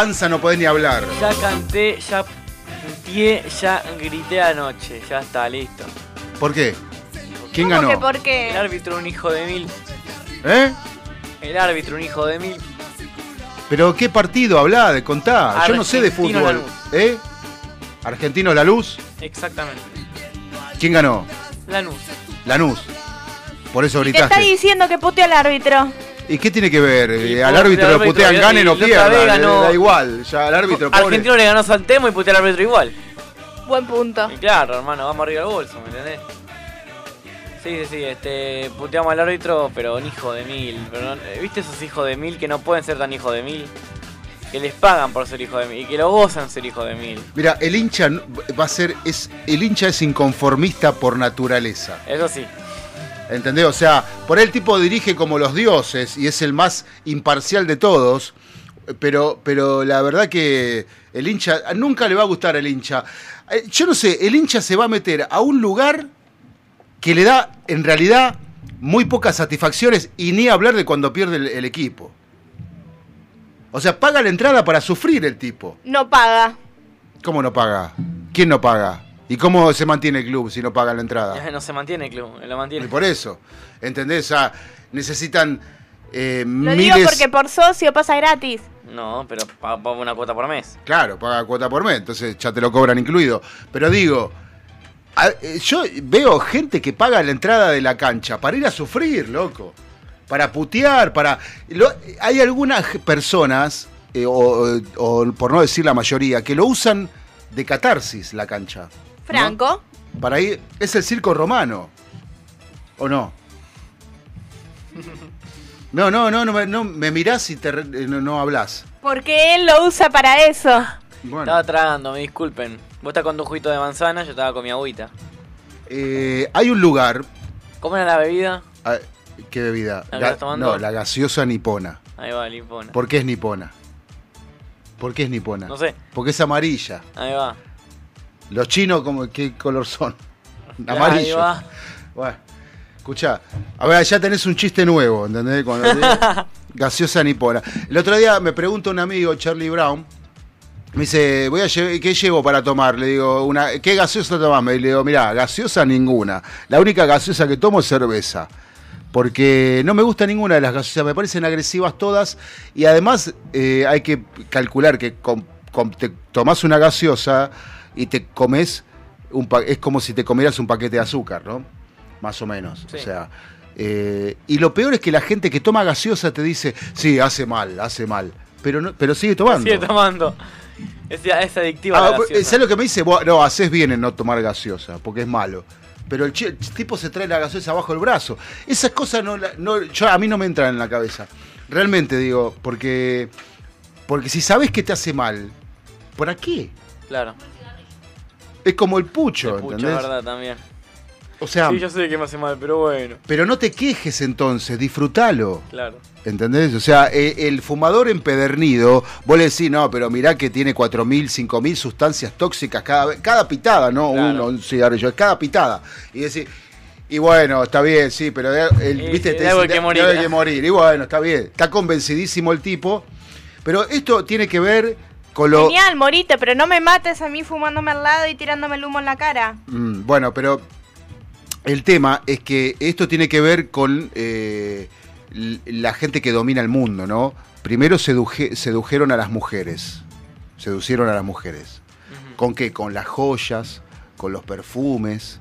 Panza, no podés ni hablar. Ya canté, ya puntié, ya grité anoche. Ya está, listo. ¿Por qué? ¿Quién ¿Cómo ganó? que por qué? El árbitro un hijo de mil. ¿Eh? El árbitro un hijo de mil. ¿Pero qué partido hablá? De contá. Yo no sé de Argentino fútbol. Lanús. ¿Eh? ¿Argentino La Luz? Exactamente. ¿Quién ganó? Lanús. Lanús. Por eso Te está gritaste. diciendo que puteó al árbitro. ¿Y qué tiene que ver? Eh, Y al árbitro lo putean, y- gane y no la otra pierda. vez le ganó- Da igual. Ya al árbitro, pobre. Argentino le ganó a Santemo y puteó al árbitro igual. Buen punto. Y claro, hermano, vamos arriba al bolso, ¿me entendés? Sí, sí, sí, este, puteamos al árbitro, pero un hijo de mil. Pero no- ¿Viste esos hijos de mil que no pueden ser tan hijos de mil? Que les pagan por ser hijo de mil y que lo gozan ser hijo de mil. Mira, el hincha va a ser. Es, el hincha es inconformista por naturaleza. Eso sí. ¿Entendés? O sea, por ahí el tipo dirige como los dioses y es el más imparcial de todos. Pero, pero la verdad que el hincha. Nunca le va a gustar al hincha. Eh, Yo no sé, el hincha se va a meter a un lugar que le da, en realidad, muy pocas satisfacciones y ni hablar de cuando pierde el, el equipo. O sea, paga la entrada para sufrir el tipo. No paga. ¿Cómo no paga? ¿Quién no paga? ¿Y cómo se mantiene el club si no paga la entrada? No se mantiene el club, lo mantiene. Y por eso, ¿entendés? O sea, necesitan eh, Lo miles... digo porque por socio pasa gratis. No, pero paga una cuota por mes. Claro, paga cuota por mes, entonces ya te lo cobran incluido. Pero digo, a- eh, yo veo gente que paga la entrada de la cancha para ir a sufrir, loco. Para putear, para... lo- hay algunas personas, eh, o, o- o por no decir la mayoría, que lo usan de catarsis la cancha. Franco. Para ir... Es el circo romano. ¿O no? No, no, no, no, me- no, me mirás y te re- eh, no, no hablas. Porque él lo usa para eso. Bueno. Estaba tragando, me disculpen. Vos estás con tu juguito de manzana, yo estaba con mi agüita. Eh, hay un lugar. ¿Cómo era la bebida? ah, ¿Qué bebida? ¿La que estás tomando? no, la gaseosa nipona. Ahí va, limpona. ¿Por qué es nipona? ¿Por qué es nipona? No sé. Porque es amarilla. Ahí va. Los chinos, como, ¿qué color son? Amarillo. Bueno, escuchá, a ver, ya tenés un chiste nuevo, ¿entendés? Cuando gaseosa nipona. El otro día me pregunta un amigo, Charlie Brown, me dice, voy a lle- ¿qué llevo para tomar? Le digo, una, ¿qué gaseosa tomás? Le digo, mirá, gaseosa ninguna. La única gaseosa que tomo es cerveza. Porque no me gusta ninguna de las gaseosas, me parecen agresivas todas. Y además eh, hay que calcular que te tomás una gaseosa y te comes, un pa- es como si te comieras un paquete de azúcar, ¿no? Más o menos. O sea, eh, y lo peor es que la gente que toma gaseosa te dice, sí, hace mal, hace mal. Pero, no, pero sigue tomando. Sigue tomando. Es, es adictiva Ah, la gaseosa. ¿Sabes lo que me dice? No, haces bien en no tomar gaseosa, porque es malo. Pero el, tipo se trae la gaseosa bajo el brazo. Esas cosas no, no yo, a mí no me entran en la cabeza. Realmente digo, porque porque si sabes que te hace mal, ¿para qué? Claro. Es como el pucho, Pucha, ¿entendés? verdad también. O sea, Sí, yo sé que me hace mal, pero bueno. pero no te quejes entonces, disfrútalo. Claro. ¿Entendés? O sea, eh, el fumador empedernido, vos le decís, no, pero mirá que tiene 4.000, 5.000 sustancias tóxicas cada, vez- cada pitada, no Claro. uno, un cigarrillo, cada pitada. Y decís, y bueno, está bien, sí, pero el, Y viste, de te dicen, que morir. que morir. Y bueno, está bien, está convencidísimo el tipo. Pero esto tiene que ver con lo... Genial, morite, pero no me mates a mí fumándome al lado y tirándome el humo en la cara. Mm, bueno, pero el tema es que esto tiene que ver con eh, la gente que domina el mundo, ¿no? Primero seduje- sedujeron a las mujeres, seducieron a las mujeres. ¿Con qué? Con las joyas, con los perfumes,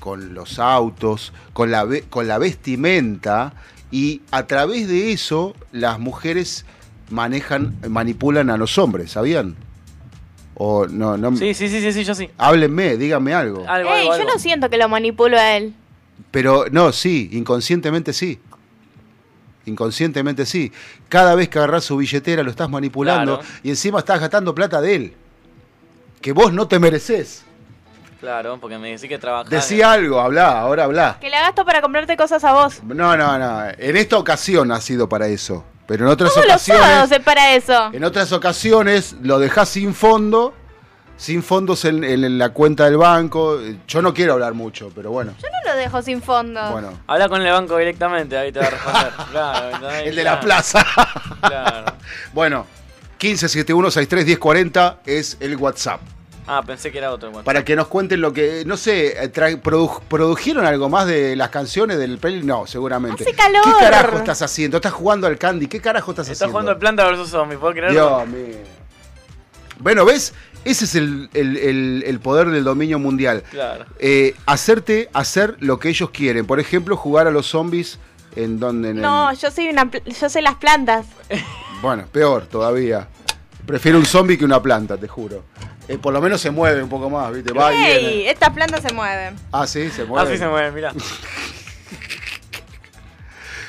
con los autos, con la, ve- con la vestimenta y a través de eso las mujeres manejan, manipulan a los hombres, ¿sabían? O no, no. Sí, sí, sí, sí, sí, yo sí. Háblenme, díganme algo. Algo, Ey, algo, yo algo. no siento que lo manipulo a él. Pero no, sí, inconscientemente sí. Inconscientemente sí. Cada vez que agarrás su billetera lo estás manipulando Claro. y encima estás gastando plata de él. Que vos no te mereces. Claro, porque me decís que trabajás. Decí algo, hablá, ahora hablá. Que la gasto para comprarte cosas a vos. No, no, no. En esta ocasión ha sido para eso. Pero en otras los ocasiones. es para eso. En otras ocasiones lo dejás sin fondo. Sin fondos en, en- en la cuenta del banco. Yo no quiero hablar mucho, pero bueno. Yo no lo dejo sin fondo. Bueno. Habla con el banco directamente, ahí te va a responder. claro, ¿entendés? El de la plaza. Claro. Bueno, 1571631040 es el WhatsApp. Ah, pensé que era otro. bueno. Para que nos cuenten lo que, no sé, produ- ¿produjeron algo más de las canciones del peli? No, seguramente. Hace calor. ¿Qué carajo estás haciendo? ¿Estás jugando al Candy? ¿Qué carajo estás Estás haciendo? jugando al Planta vs Zombie, ¿puedo creerlo? Dios mío. Bueno, ¿ves? Ese es el, el- el- el poder del dominio mundial. Claro. Eh, hacerte hacer lo que ellos quieren. Por ejemplo, jugar a los zombies en donde... En el- No, yo soy una pl- yo sé las plantas. Bueno, peor todavía. Prefiero un zombie que una planta, te juro. Eh, por lo menos se mueve un poco más, ¿viste? Va y Ey, viene. estas plantas se mueven. Ah, sí, se mueve. Así se mueve, mira.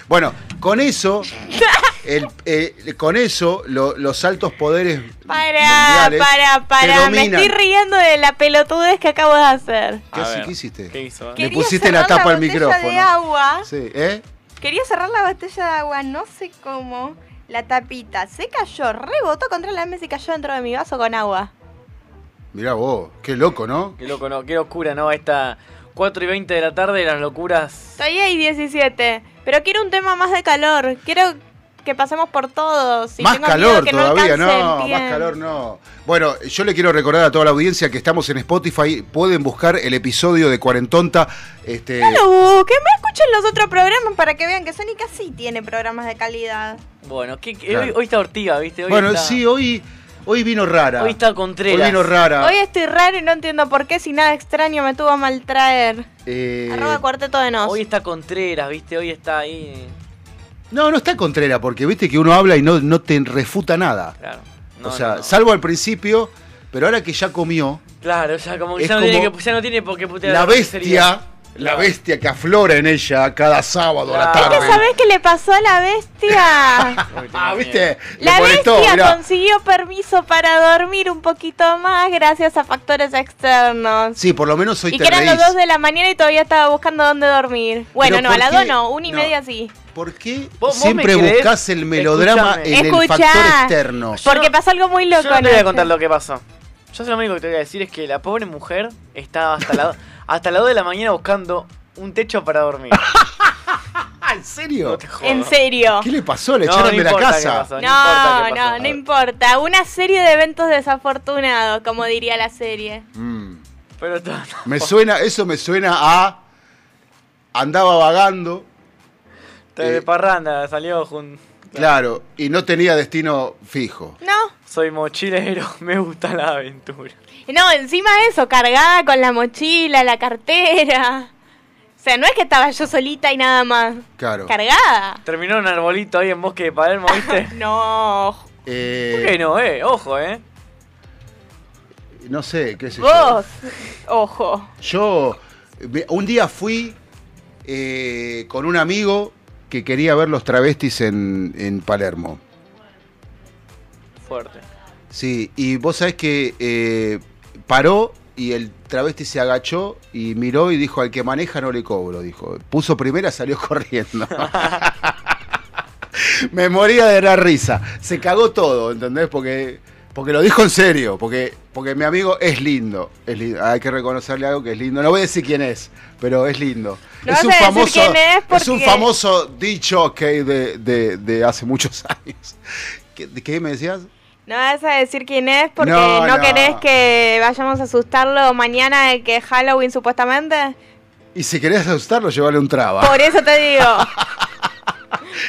Bueno, con eso, el- eh, con eso, lo- los altos poderes Para, mundiales para, para. Me estoy riendo de la pelotudez que acabo de hacer. ¿Qué, A ver, qué hiciste? ¿Qué hizo? Le Quería pusiste la tapa al botella micrófono. de agua. Sí, ¿eh? Quería cerrar la botella de agua, no sé cómo. La tapita se cayó, rebotó contra la mesa y cayó dentro de mi vaso con agua. Mirá vos, qué loco, ¿no? Qué loco, ¿no? Qué locura, ¿no? Esta 4 y 20 de la tarde, las locuras. Todavía hay 17. Pero quiero un tema más de calor. Quiero que pasemos por todos. y más tengo calor miedo que todavía, no, alcance no, el más calor no. Bueno, yo le quiero recordar a toda la audiencia que estamos en Spotify, pueden buscar el episodio de Cuarentonta. Este, No lo busquen, me escuchen los otros programas para que vean que Sónica sí tiene programas de calidad. Bueno, ¿qué, qué- Claro. hoy, hoy está Ortiga, ¿viste? Hoy bueno, está- sí, hoy, hoy vino rara. Hoy está Contreras. Hoy vino rara. Hoy estoy raro y no entiendo por qué si nada extraño me tuvo a maltraer. Eh, Arroba cuarteto de nos. Hoy está Contreras, ¿viste? Hoy está ahí. no, no está Contrera, porque viste que uno habla y no, no te refuta nada. Claro. No, o sea, no, no. salvo al principio, pero ahora que ya comió, Claro, ya como que ya no, tiene como que ya no tiene por qué putear. la bestia, sería. La bestia que aflora en ella cada sábado a la tarde. ¿Sabés qué le pasó a la bestia? Ah, viste, La molestó, bestia mirá. consiguió permiso para dormir un poquito más gracias a factores externos. Sí, por lo menos hoy y te que eran las 2 de la mañana y todavía estaba buscando dónde dormir. Bueno, no, a ¿por las qué? 2 no, una y No. media sí. ¿Por qué ¿Vos- vos siempre creés? buscas el melodrama Escuchame. en el Escuchá, factor externo? Porque pasó algo muy loco. Yo no te voy a contar lo que pasó. Yo lo único que te voy a decir es que la pobre mujer estaba hasta, la- hasta las 2 de la mañana buscando un techo para dormir. ¿En serio? No te. En serio. ¿Qué le pasó? ¿Le No, echaron no de la casa? pasó, no No, importa no, importa. Una serie de eventos desafortunados, como diría la serie. Mm. Pero todo- Me suena, eso me suena a. Andaba vagando, de Eh. parranda salió jun... claro, y no tenía destino fijo. No, Soy mochilero, me gusta la aventura. no, encima de eso, cargada con la mochila, la cartera. O sea, no es que estaba yo solita y nada más. Claro. Cargada. Terminó un arbolito ahí en Bosque de Palermo, ¿viste? No. Eh, ¿Por qué no, eh? Ojo, eh. No sé, qué sé yo. Vos. Ojo. Yo un día fui eh, con un amigo que quería ver los travestis en, en Palermo. Fuerte. Sí, y vos sabés que eh, paró y el travesti se agachó y miró y dijo, al que maneja no le cobro, dijo. Puso primera, salió corriendo. Me moría de la risa. Se cagó todo, ¿entendés? Porque, porque lo dijo en serio, porque, porque mi amigo es lindo, es lindo. Hay que reconocerle algo que es lindo. No voy a decir quién es, pero es lindo. No es, un famoso, quién es es un famoso dicho que de, de, de hace muchos años. ¿Qué, de qué me decías? No vas a decir quién es porque No, no, no. querés que vayamos a asustarlo mañana de que es Halloween supuestamente. Y si querés asustarlo, llévale un traba. Por eso te digo.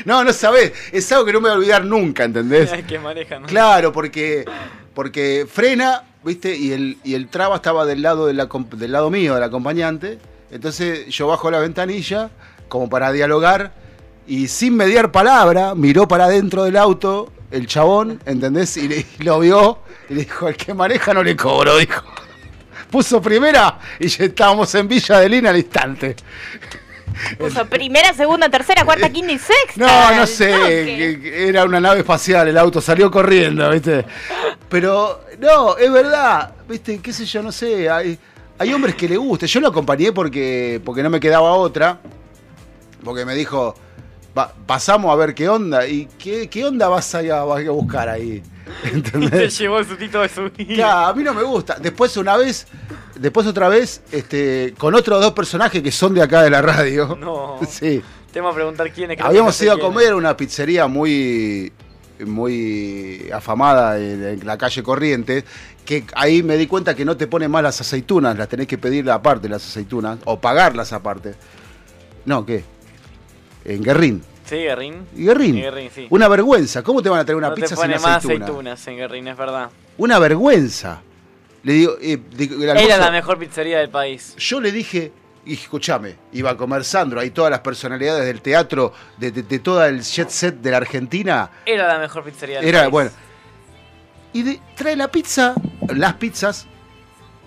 No, no sabés. Es algo que no me voy a olvidar nunca, ¿entendés? Que manejan. ¿no? Claro, porque, porque frena, ¿viste? Y el, y el traba estaba del lado, de la, comp- del lado mío, del acompañante. Entonces yo bajo la ventanilla, como para dialogar, y sin mediar palabra, miró para adentro del auto el chabón, ¿entendés? Y, le- y lo vio y le dijo, el que maneja no le cobro, dijo. Puso primera y ya estábamos en Villa de Lina al instante. Puso primera, segunda, tercera, cuarta, quinta y sexta. No, no sé, toque. era una nave espacial, el auto salió corriendo, ¿viste? Pero, no, es verdad, ¿viste? ¿Qué sé yo? No sé, hay, hay hombres que le gusta. Yo lo acompañé porque, porque no me quedaba otra, porque me dijo, "Va- pasamos a ver qué onda, y qué, qué onda vas a, ir a, vas a buscar ahí, ¿entendés? llevó el sustito de su vida. Claro, a mí no me gusta. Después una vez, después otra vez, este, con otros dos personajes que son de acá de la radio. No. Sí. Te vamos a preguntar quién es. Habíamos ido a comer a una pizzería muy, muy afamada en, en la calle Corrientes, que ahí me di cuenta que no te ponen más las aceitunas, las tenés que pedir aparte las aceitunas, o pagarlas aparte. No, ¿qué? En Guerrín. Sí, Guerrín. ¿Y Guerrín? Sí, Guerrín, sí. Una vergüenza. ¿Cómo te van a traer una no te pizza pone sin más aceituna? aceitunas en Guerrín, es verdad. Una vergüenza. Le digo, eh, Era la mejor pizzería del país. yo le dije, y escúchame, iba a comer Sandro, ahí todas las personalidades del teatro, de, de- todo el jet set de la Argentina. Era la mejor pizzería del Era, país. bueno. Y de- trae la pizza, las pizzas,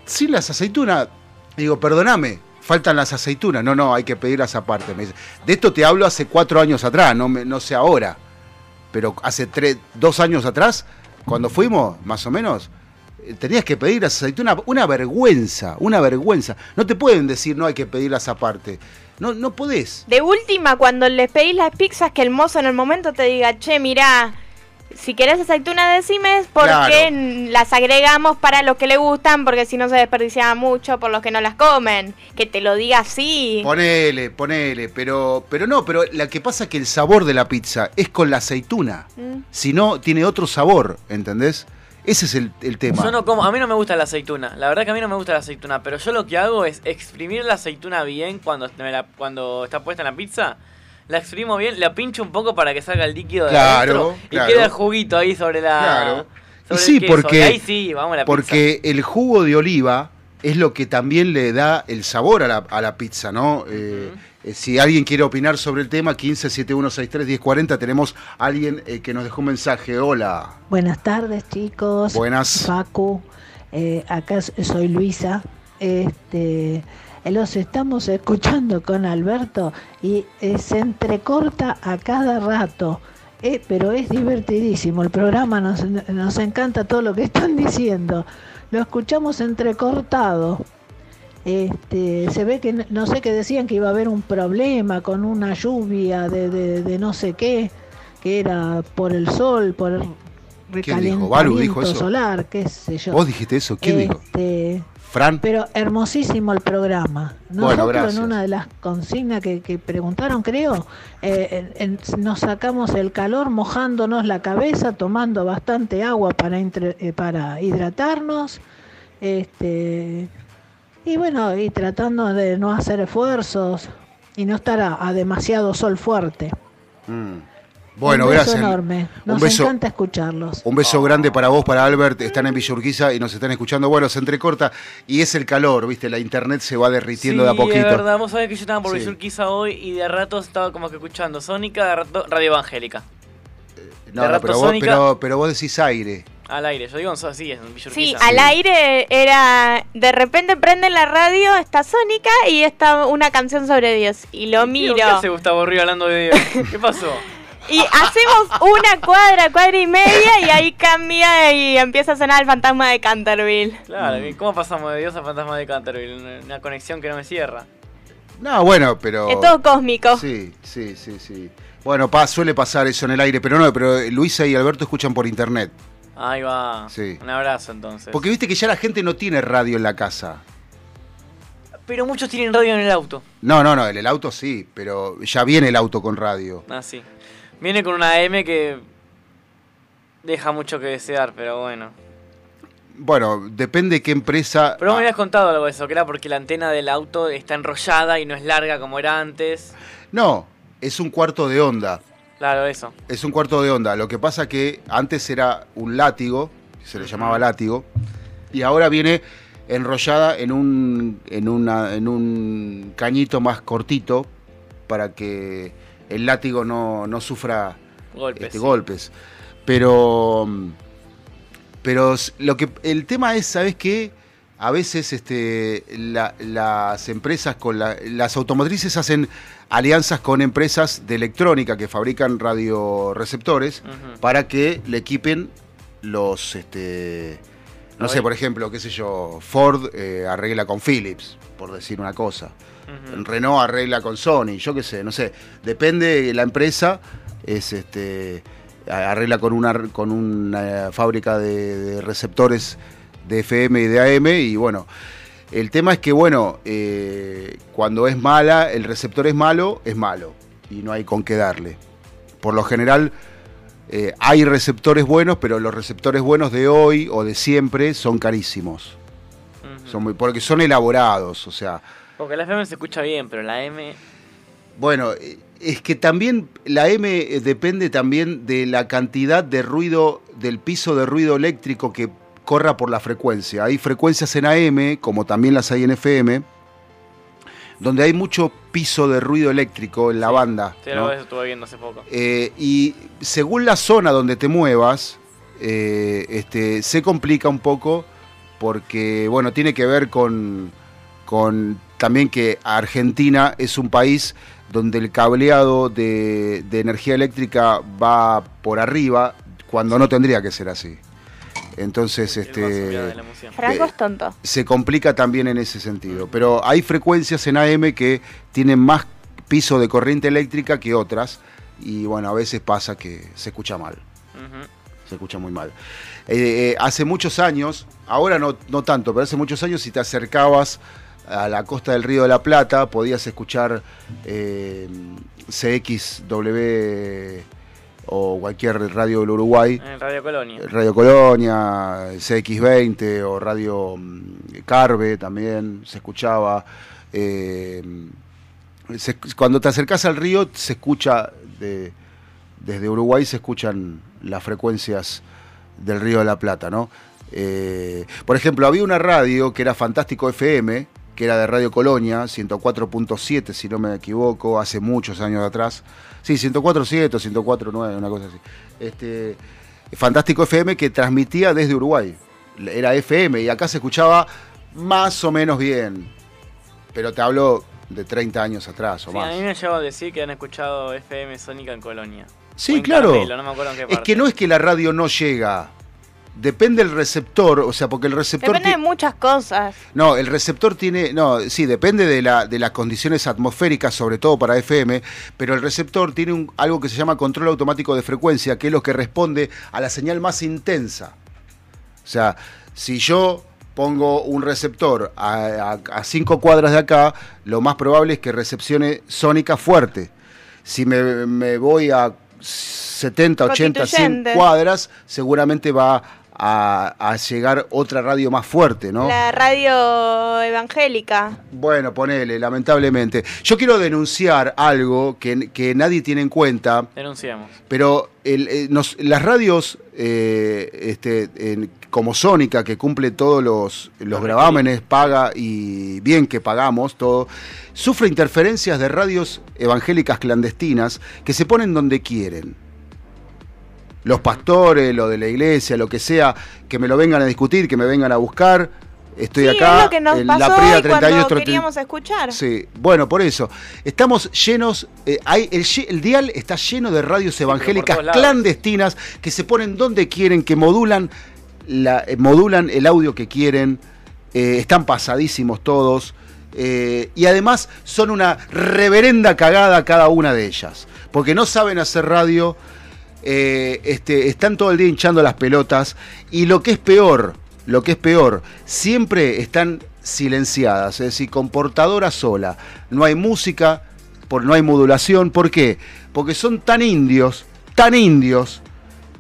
sin las aceitunas. Digo, perdóname, faltan las aceitunas. No, no, hay que pedirlas aparte. Me dice, de esto te hablo hace cuatro años atrás, no, no sé ahora. Pero hace tres, dos años atrás, cuando fuimos, más o menos, eh, tenías que pedir las aceitunas. Una vergüenza, una vergüenza. No te pueden decir no hay que pedirlas aparte. No, no podés. De última, cuando les pedís las pizzas, que el mozo en el momento te diga, che, mirá, si querés aceituna decime porque Claro. las agregamos para los que le gustan, porque si no se desperdiciaba mucho por los que no las comen. Que te lo diga así. Ponele, ponele, pero, pero no, pero la que pasa es que el sabor de la pizza es con la aceituna. Mm. Si no, tiene otro sabor, ¿entendés? Ese es el, el tema. Yo no como, a mí no me gusta la aceituna. La verdad que a mí no me gusta la aceituna, pero yo lo que hago es exprimir la aceituna bien cuando, me la- cuando está puesta en la pizza. La exprimo bien, la pincho un poco para que salga el líquido de Claro, adentro claro. y queda el juguito ahí sobre la Claro. Y sobre sí, el queso. porque, Y ahí sí, vamos a la porque el jugo de oliva es lo que también le da el sabor a la, a la pizza, ¿no? Eh, eh, si alguien quiere opinar sobre el tema, 1571631040, tenemos a alguien eh, que nos dejó un mensaje. Hola. Buenas tardes, chicos. Buenas. Facu, eh, acá soy Luisa. Este, los estamos escuchando con Alberto y eh, se entrecorta a cada rato. Eh, pero es divertidísimo. El programa nos, nos encanta todo lo que están diciendo. Lo escuchamos entrecortado. Este, se ve que no sé que decían que iba a haber un problema con una lluvia de, de- de no sé qué, que era por el sol, por ¿Quién dijo? ¿Balu dijo recalentamiento eso? solar, qué sé yo. ¿Vos dijiste eso? ¿Quién dijo? ¿Fran? Pero hermosísimo el programa. Bueno, Nosotros gracias. en una de las consignas que, que preguntaron, creo, eh, en- en- nos sacamos el calor mojándonos la cabeza, tomando bastante agua para, entre- eh, para hidratarnos. Este, y bueno, y tratando de no hacer esfuerzos y no estar a, a demasiado sol fuerte. Mm. Bueno, Un beso gracias. enorme. Nos un beso, encanta escucharlos. un beso grande para vos, para Albert. Están en Villa Urquiza y nos están escuchando. Bueno, se entrecorta y es el calor, ¿viste? La internet se va derritiendo de a Sí, poquito. es verdad. Vos sabés que yo estaba por Sí. Villa Urquiza hoy y de rato estaba como que escuchando Sónica, de rato Radio Evangélica. No, de no, rato pero, vos, pero, pero vos decís aire. al aire. Yo digo en- sí, en Sí, al aire era. De repente prende la radio, está Sónica y está una canción sobre Dios. Y lo miro. ¿Qué hace Gustavo Río hablando de Dios? ¿Qué pasó? Y hacemos una cuadra, cuadra y media, y ahí cambia y empieza a sonar el fantasma de Canterville. Claro, ¿y ¿cómo pasamos de Dios a Fantasma de Canterville? Una- conexión que no me cierra. No, bueno, pero. Es todo cósmico. Sí, sí, sí, sí. Bueno, pa- suele pasar eso en el aire, pero no, pero Luisa y Alberto escuchan por internet. Ahí va. Sí. Un abrazo entonces. Porque viste que ya la gente no tiene radio en la casa. Pero muchos tienen radio en el auto. No, no, no, en el auto sí, pero ya viene el auto con radio. Ah, sí. Viene con una M que deja mucho que desear, pero bueno. Bueno, depende qué empresa. Pero vos me habías contado algo de eso, que era porque la antena del auto está enrollada y no es larga como era antes. No, es un cuarto de onda. Claro, eso. Es un cuarto de onda. Lo que pasa que antes era un látigo, se le llamaba látigo, y ahora viene enrollada en un, en una, en un cañito más cortito para que el látigo no, no sufra Golpes. este, golpes. Pero, pero lo que el tema es, ¿sabes qué? A veces este, la- las empresas con la- las automotrices hacen alianzas con empresas de electrónica que fabrican radioreceptores Ujú. para que le equipen los este no sé, por ejemplo, qué sé yo, Ford eh, arregla con Philips, por decir una cosa. Renault arregla con Sony, yo qué sé, no sé. Depende de la empresa, es este arregla con una con una fábrica de, de receptores de FM y de AM y bueno. El tema es que, bueno, eh, cuando es mala, el receptor es malo, es malo. Y no hay con qué darle. Por lo general, eh, hay receptores buenos, pero los receptores buenos de hoy o de siempre son carísimos. son muy, porque son elaborados, o sea, Porque la FM se escucha bien, pero la M. Bueno, es que también la M eh, depende también de la cantidad de ruido, del piso de ruido eléctrico que corra por la frecuencia. Hay frecuencias en AM, como también las hay en FM, donde hay mucho piso de ruido eléctrico en la banda. Sí, ¿no? eso estuve viendo hace poco. Eh, y según la zona donde te muevas, eh, este, se complica un poco porque, bueno, tiene que ver con, con también que Argentina es un país donde el cableado de, de energía eléctrica va por arriba cuando no tendría que ser así. Entonces, este, Franco es tonto. se complica también en ese sentido. Pero hay frecuencias en AM que tienen más piso de corriente eléctrica que otras. Y bueno, a veces pasa que se escucha mal. Se escucha muy mal. Eh, eh, hace muchos años, ahora no, no tanto, pero hace muchos años si te acercabas a la costa del Río de la Plata, podías escuchar eh, CXW o cualquier radio del Uruguay. Radio Colonia. Radio Colonia, CX20 o Radio mm, Carve también se escuchaba. Eh, se- cuando te acercas al río se escucha, de- desde Uruguay se escuchan las frecuencias del Río de la Plata, ¿no? Eh, por ejemplo, había una radio que era Fantástico FM, que era de Radio Colonia, 104.7 si no me equivoco, hace muchos años atrás. Sí, 104.7, 104.9, una cosa así. Este, Fantástico FM que transmitía desde Uruguay. Era FM y acá se escuchaba más o menos bien. Pero te hablo de 30 años atrás o Sí, a más. mí me llegado a decir que han escuchado FM Sónica en Colonia. O Sí, en claro. Carmelo, no me acuerdo en qué Es parte. que no es que la radio no llega. Depende el receptor, o sea, porque el receptor... Depende de muchas cosas. No, el receptor tiene, no, sí, depende de, la, de las condiciones atmosféricas, sobre todo para FM, pero el receptor tiene un- algo que se llama control automático de frecuencia, que es lo que responde a la señal más intensa. O sea, si yo pongo un receptor a, a, a cinco cuadras de acá, lo más probable es que recepcione sónica fuerte. Si me, me voy a 70, 80, 100 Constituyente. cuadras, seguramente va a, a llegar otra radio más fuerte, ¿no? La radio evangélica. Bueno, ponele, lamentablemente. Yo quiero denunciar algo que, que nadie tiene en cuenta, Denunciamos. pero el- eh, nos- las radios eh, este, en- como Sónica, que cumple todos los, los gravámenes, paga y bien que pagamos todo, sufre interferencias de radios evangélicas clandestinas que se ponen donde quieren. Los pastores, lo de la iglesia, lo que sea, que me lo vengan a discutir, que me vengan a buscar. Estoy sí, acá es lo que nos en pasó la Prida hoy cuando 38 queríamos escuchar. Sí, bueno, por eso. Estamos llenos, eh, hay, el, dial está lleno de radios evangélicas clandestinas que se ponen donde quieren, que modulan, la, eh, modulan el audio que quieren, eh, están pasadísimos todos. eh, y además son una reverenda cagada cada una de ellas. Porque no saben hacer radio, eh, este, están todo el día hinchando las pelotas. Y lo que es peor, lo que es peor, siempre están silenciadas, es decir, con portadora sola. No hay música, por, no hay modulación. ¿Por qué? Porque son tan indios, tan indios,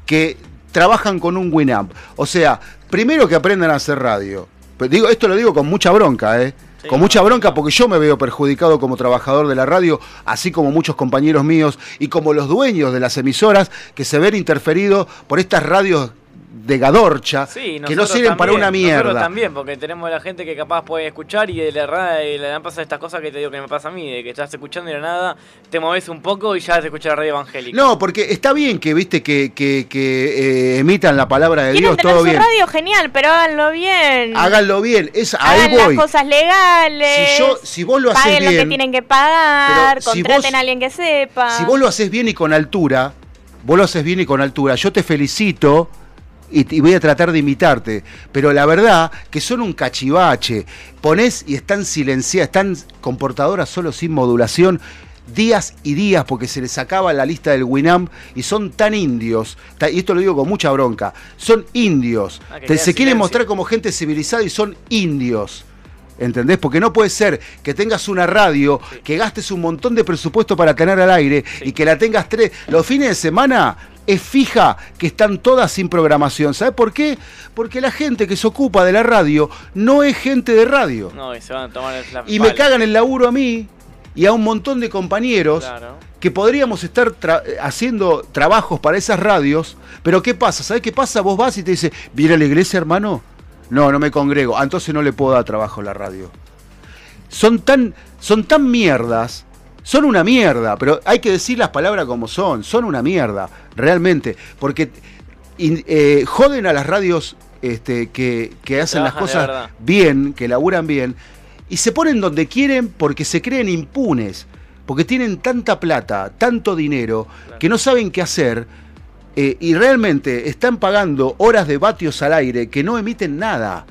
que trabajan con un Winamp. O sea, primero que aprendan a hacer radio. Digo, esto lo digo con mucha bronca, ¿eh? Con mucha bronca porque yo me veo perjudicado como trabajador de la radio, así como muchos compañeros míos y como los dueños de las emisoras que se ven interferidos por estas radios de Gadorcha Sí, que no sirven para una Nosotros mierda. también, porque tenemos la gente que capaz puede escuchar y de la y le pasar estas cosas que te digo que me pasa a mí, de que estás escuchando y de la nada te moves un poco y ya te escucha la radio evangélica. No, porque está bien que, viste, que, que, que, eh, emitan la palabra de Quieren Dios, tener todo su bien. radio genial, pero háganlo bien. Háganlo bien, es, ahí Hagan voy. las cosas legales. Si yo- si vos lo haces paguen lo bien, que tienen que pagar, si contraten vos- a alguien que sepa. Si vos lo haces bien y con altura, vos lo haces bien y con altura, yo te felicito y, voy a tratar de imitarte. Pero la verdad que son un cachivache. Ponés y están silenciadas, están con portadoras solo sin modulación. Días y días porque se les acaba la lista del Winamp y son tan indios, y esto lo digo con mucha bronca, son indios. Ah, que se quieren mostrar como gente civilizada y son indios. ¿Entendés? Porque no puede ser que tengas una radio, que gastes un montón de presupuesto para tener al aire y que la tengas tres. Los fines de semana es fija que están todas sin programación. ¿Sabes por qué? Porque la gente que se ocupa de la radio no es gente de radio. No, y se van a tomar el Y me cagan el laburo a mí y a un montón de compañeros Claro. que podríamos estar tra- haciendo trabajos para esas radios, pero ¿qué pasa? ¿Sabes qué pasa? Vos vas y te dice, ¿viene a la iglesia, hermano? No, no me congrego. Ah, entonces no le puedo dar trabajo a la radio. Son tan, son tan mierdas, son una mierda, pero hay que decir las palabras como son, son una mierda, realmente, porque eh, joden a las radios este, que, que hacen las trabajan cosas bien, que laburan bien, y se ponen donde quieren porque se creen impunes, porque tienen tanta plata, tanto dinero, que no saben qué hacer, eh, y realmente están pagando horas de vatios al aire que no emiten nada.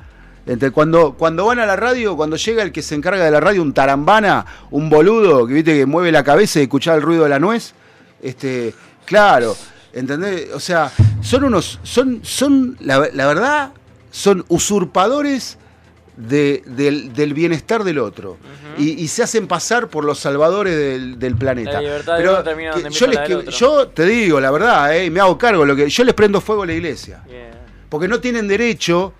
Entre cuando, cuando van a la radio, cuando llega el que se encarga de la radio, un tarambana, un boludo que viste que mueve la cabeza y escuchar el ruido de la nuez, este, claro, ¿entendés? O sea, son unos, son, son, la, la verdad, son usurpadores de- del, del bienestar del otro. y, y se hacen pasar por los salvadores del, del planeta. La libertad de Pero uno que yo, les, que- otro. yo te digo la verdad, eh, me hago cargo, lo que yo les prendo fuego a la iglesia. Porque no tienen derecho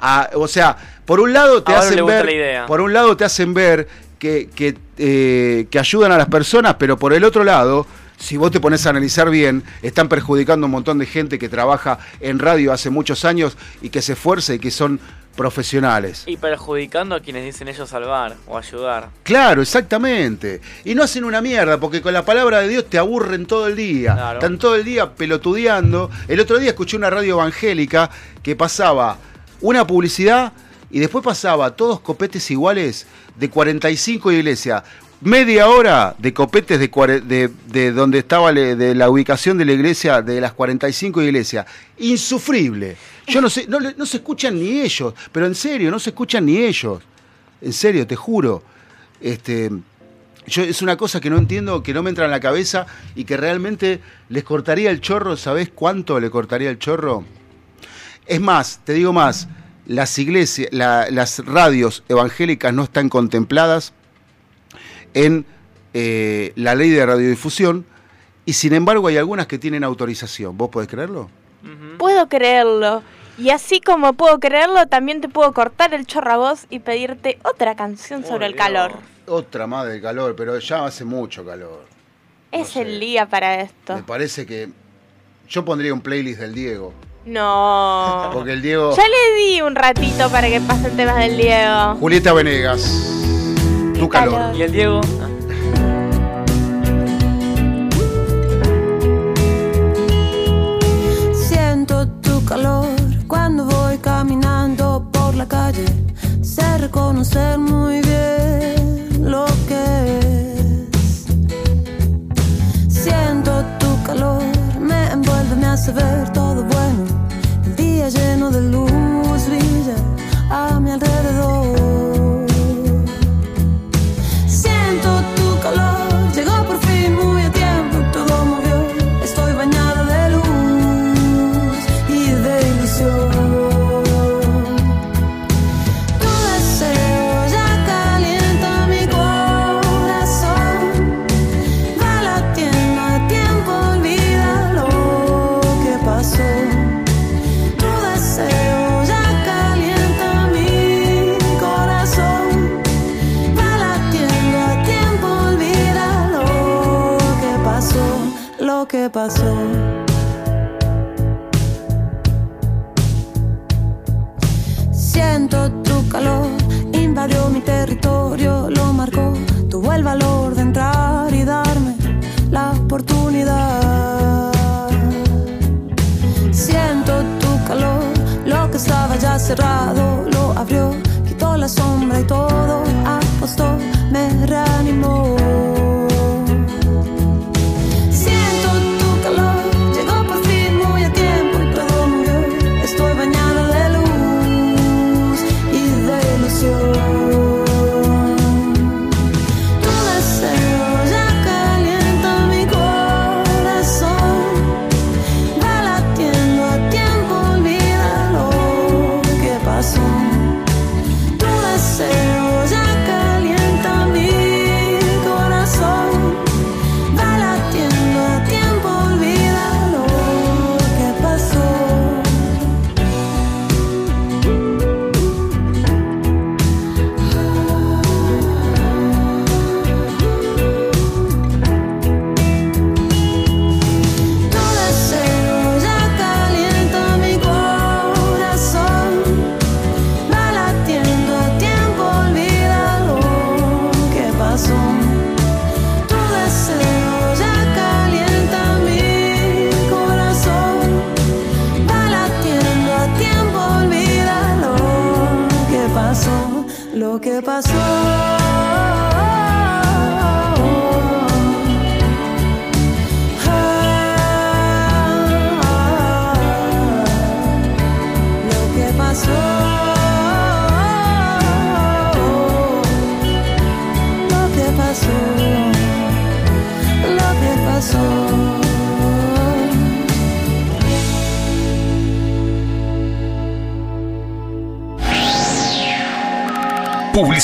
a, o sea, por un lado te hacen ver, la idea. por un lado te hacen ver que, que, eh, que ayudan a las personas, pero por el otro lado, si vos te pones a analizar bien, están perjudicando a un montón de gente que trabaja en radio hace muchos años y que se esfuerza y que son profesionales. Y perjudicando a quienes dicen ellos salvar o ayudar. Claro, exactamente. Y no hacen una mierda, porque con la palabra de Dios te aburren todo el día. Claro. Están todo el día pelotudeando. El otro día escuché una radio evangélica que pasaba una publicidad y después pasaba todos copetes iguales de 45 iglesias. Media hora de copetes de, de, de donde estaba de la ubicación de la iglesia, de las 45 iglesias. Insufrible. Yo no sé, no, no se escuchan ni ellos, pero en serio, no se escuchan ni ellos. En serio, te juro. Este, yo, es una cosa que no entiendo, que no me entra en la cabeza y que realmente les cortaría el chorro. ¿Sabés cuánto le cortaría el chorro? Es más, te digo más, las iglesias, la- las radios evangélicas no están contempladas en eh, la ley de radiodifusión y sin embargo hay algunas que tienen autorización. ¿Vos podés creerlo? Puedo creerlo. Y así como puedo creerlo, también te puedo cortar el chorro a vos y pedirte otra canción sobre el calor. Otra más de calor, pero ya hace mucho calor. Es el día para Me esto. parece que yo pondría un playlist del Diego. No. Porque el Diego... Ya le di un ratito para que pasen temas del Diego. Julieta Venegas. Tu calor. ¿Y el Diego? Siento tu calor cuando voy caminando por la calle. Sé reconocer muy bien lo que es. Siento tu calor, me envuelve, me hace ver todo que pasó. Siento tu calor, invadió mi territorio, lo marcó. Tuvo el valor de entrar y darme la oportunidad. Siento tu calor, lo que estaba ya cerrado lo abrió, quitó la sombra y todo apostó, me reanimó.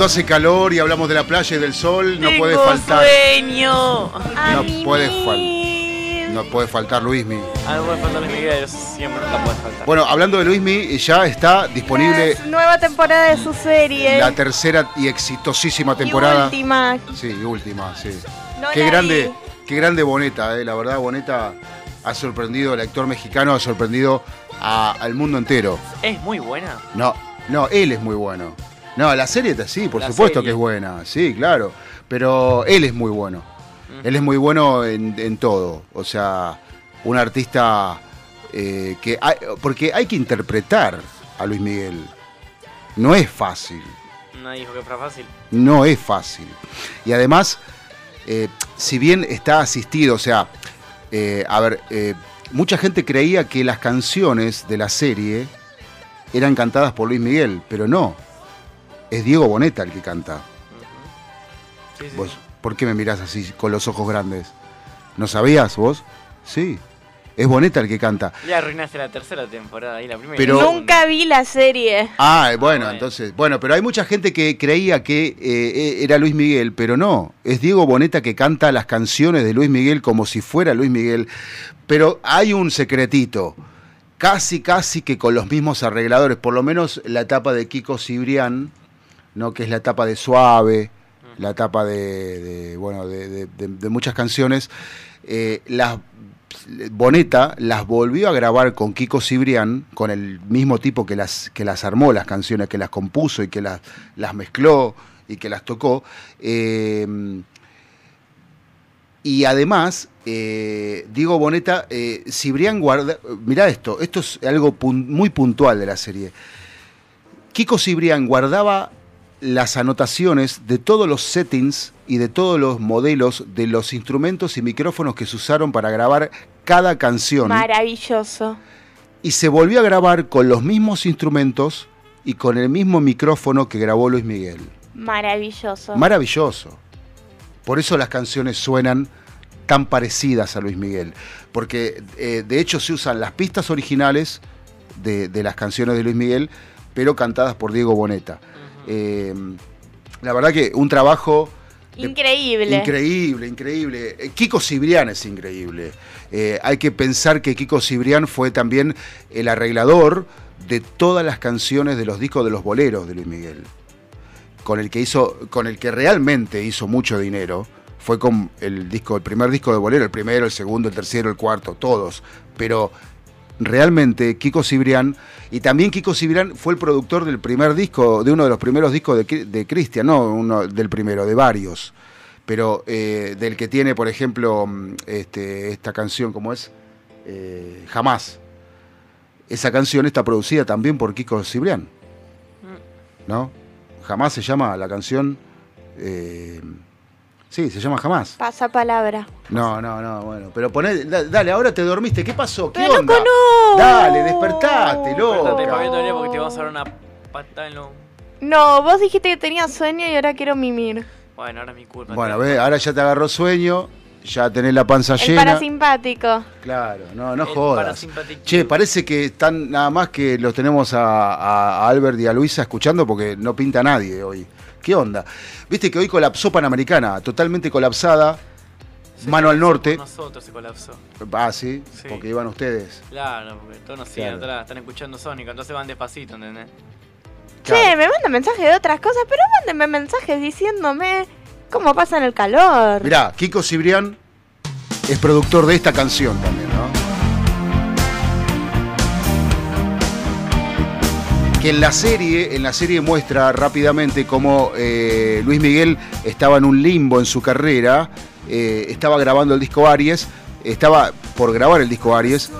Cuando hace calor y hablamos de la playa y del sol, no Tengo puede faltar. sueño. No puede faltar. No puede faltar Luismi. Ah, no puede faltar Luis Miguel, siempre nunca puede faltar. Bueno, hablando de Luismi, ya está disponible Nueva temporada de su serie. la tercera y exitosísima temporada. Y última. Sí, última, sí. No qué la grande, vi. qué grande Boneta, eh, la verdad Boneta ha sorprendido, el actor mexicano ha sorprendido a- al mundo entero. Es muy buena. No, no, él es muy bueno. No, la serie está sí, por La supuesto serie. que es buena, sí, claro. Pero él es muy bueno. Él es muy bueno en, en todo. O sea, un artista eh, que. hay- porque hay que interpretar a Luis Miguel. No es fácil. Nadie dijo que fuera fácil. No es fácil. Y además, eh, si bien está asistido, o sea, eh, a ver, eh, mucha gente creía que las canciones de la serie eran cantadas por Luis Miguel, pero no. Es Diego Boneta el que canta. Sí, sí, ¿Vos, ¿Por qué me mirás así con los ojos grandes? ¿No sabías vos? Sí. Es Boneta el que canta. Ya arruinaste la tercera temporada y la primera. Pero- Nunca vi la serie. Ah, bueno, entonces, bueno, pero hay mucha gente que creía que eh, era Luis Miguel, pero no, es Diego Boneta que canta las canciones de Luis Miguel como si fuera Luis Miguel, pero hay un secretito, casi, casi que con los mismos arregladores, por lo menos la etapa de Kiko Cibrián, ¿no? que es la etapa de Suave, la etapa de, de, bueno, de, de- muchas canciones, eh, las Boneta las volvió a grabar con Kiko Cibrián, con el mismo tipo que las, que las armó las canciones, que las compuso y que las, las mezcló y que las tocó. Eh, y además, eh, Diego Boneta, eh, Cibrián guarda. Mirá esto, esto es algo pun- muy puntual de la serie. Kiko Cibrián guardaba las anotaciones de todos los settings y de todos los modelos de los instrumentos y micrófonos que se usaron para grabar cada canción. Maravilloso. Y se volvió a grabar con los mismos instrumentos y con el mismo micrófono que grabó Luis Miguel. Maravilloso. Maravilloso. Por eso las canciones suenan tan parecidas a Luis Miguel. Porque eh, de hecho se usan las pistas originales de, de las canciones de Luis Miguel, pero cantadas por Diego Boneta. Eh, la verdad que un trabajo de- Increíble. Increíble, increíble. Eh, Kiko Cibrián es increíble. Eh, hay que pensar que Kiko Cibrián fue también el arreglador de todas las canciones de los discos de los boleros de Luis Miguel. Con el que hizo, con el que realmente hizo mucho dinero. Fue con el disco, el primer disco de bolero, el primero, el segundo, el tercero, el cuarto, todos. Pero realmente Kiko Cibrián, y también Kiko Cibrián fue el productor del primer disco, de uno de los primeros discos de, de Cristian, no uno del primero, de varios, pero eh, del que tiene, por ejemplo, mm, este, esta canción, ¿cómo es? Eh, Jamás. Esa canción está producida también por Kiko Cibrián, ¿no? Jamás se llama la canción... eh, sí, se llama Jamás. Pasa palabra. No, no, no, bueno, pero poné, da- dale, ahora te dormiste, ¿qué pasó? ¿Qué Pero onda? loco, no. Dale, despertate, Despertate. Pablito, Leo, porque te vamos a dar una patada en lo... No, vos dijiste que tenía sueño y ahora quiero mimir. Bueno, ahora es mi culpa. Bueno, ve, ahora ya te agarró sueño, ya tenés la panza El llena. parasimpático. Claro, no, no El jodas. parasimpático. Che, parece que están nada más que los tenemos a, a- a Albert y a Luisa escuchando porque no pinta nadie hoy. ¿Qué onda? Viste que hoy colapsó Panamericana, totalmente colapsada, mano al norte. Nosotros se colapsó. Ah, sí, Sí. porque iban ustedes. Claro, porque todos nos siguen Claro. atrás, están escuchando Sónico, entonces van despacito, ¿entendés? Che, me mandan mensajes de otras cosas, pero mándenme mensajes diciéndome cómo pasan el calor. Mirá, Kiko Cibrián es productor de esta canción también, ¿no? Que en la serie, en la serie muestra rápidamente cómo eh, Luis Miguel estaba en un limbo en su carrera, eh, estaba grabando el disco Aries, estaba por grabar el disco Aries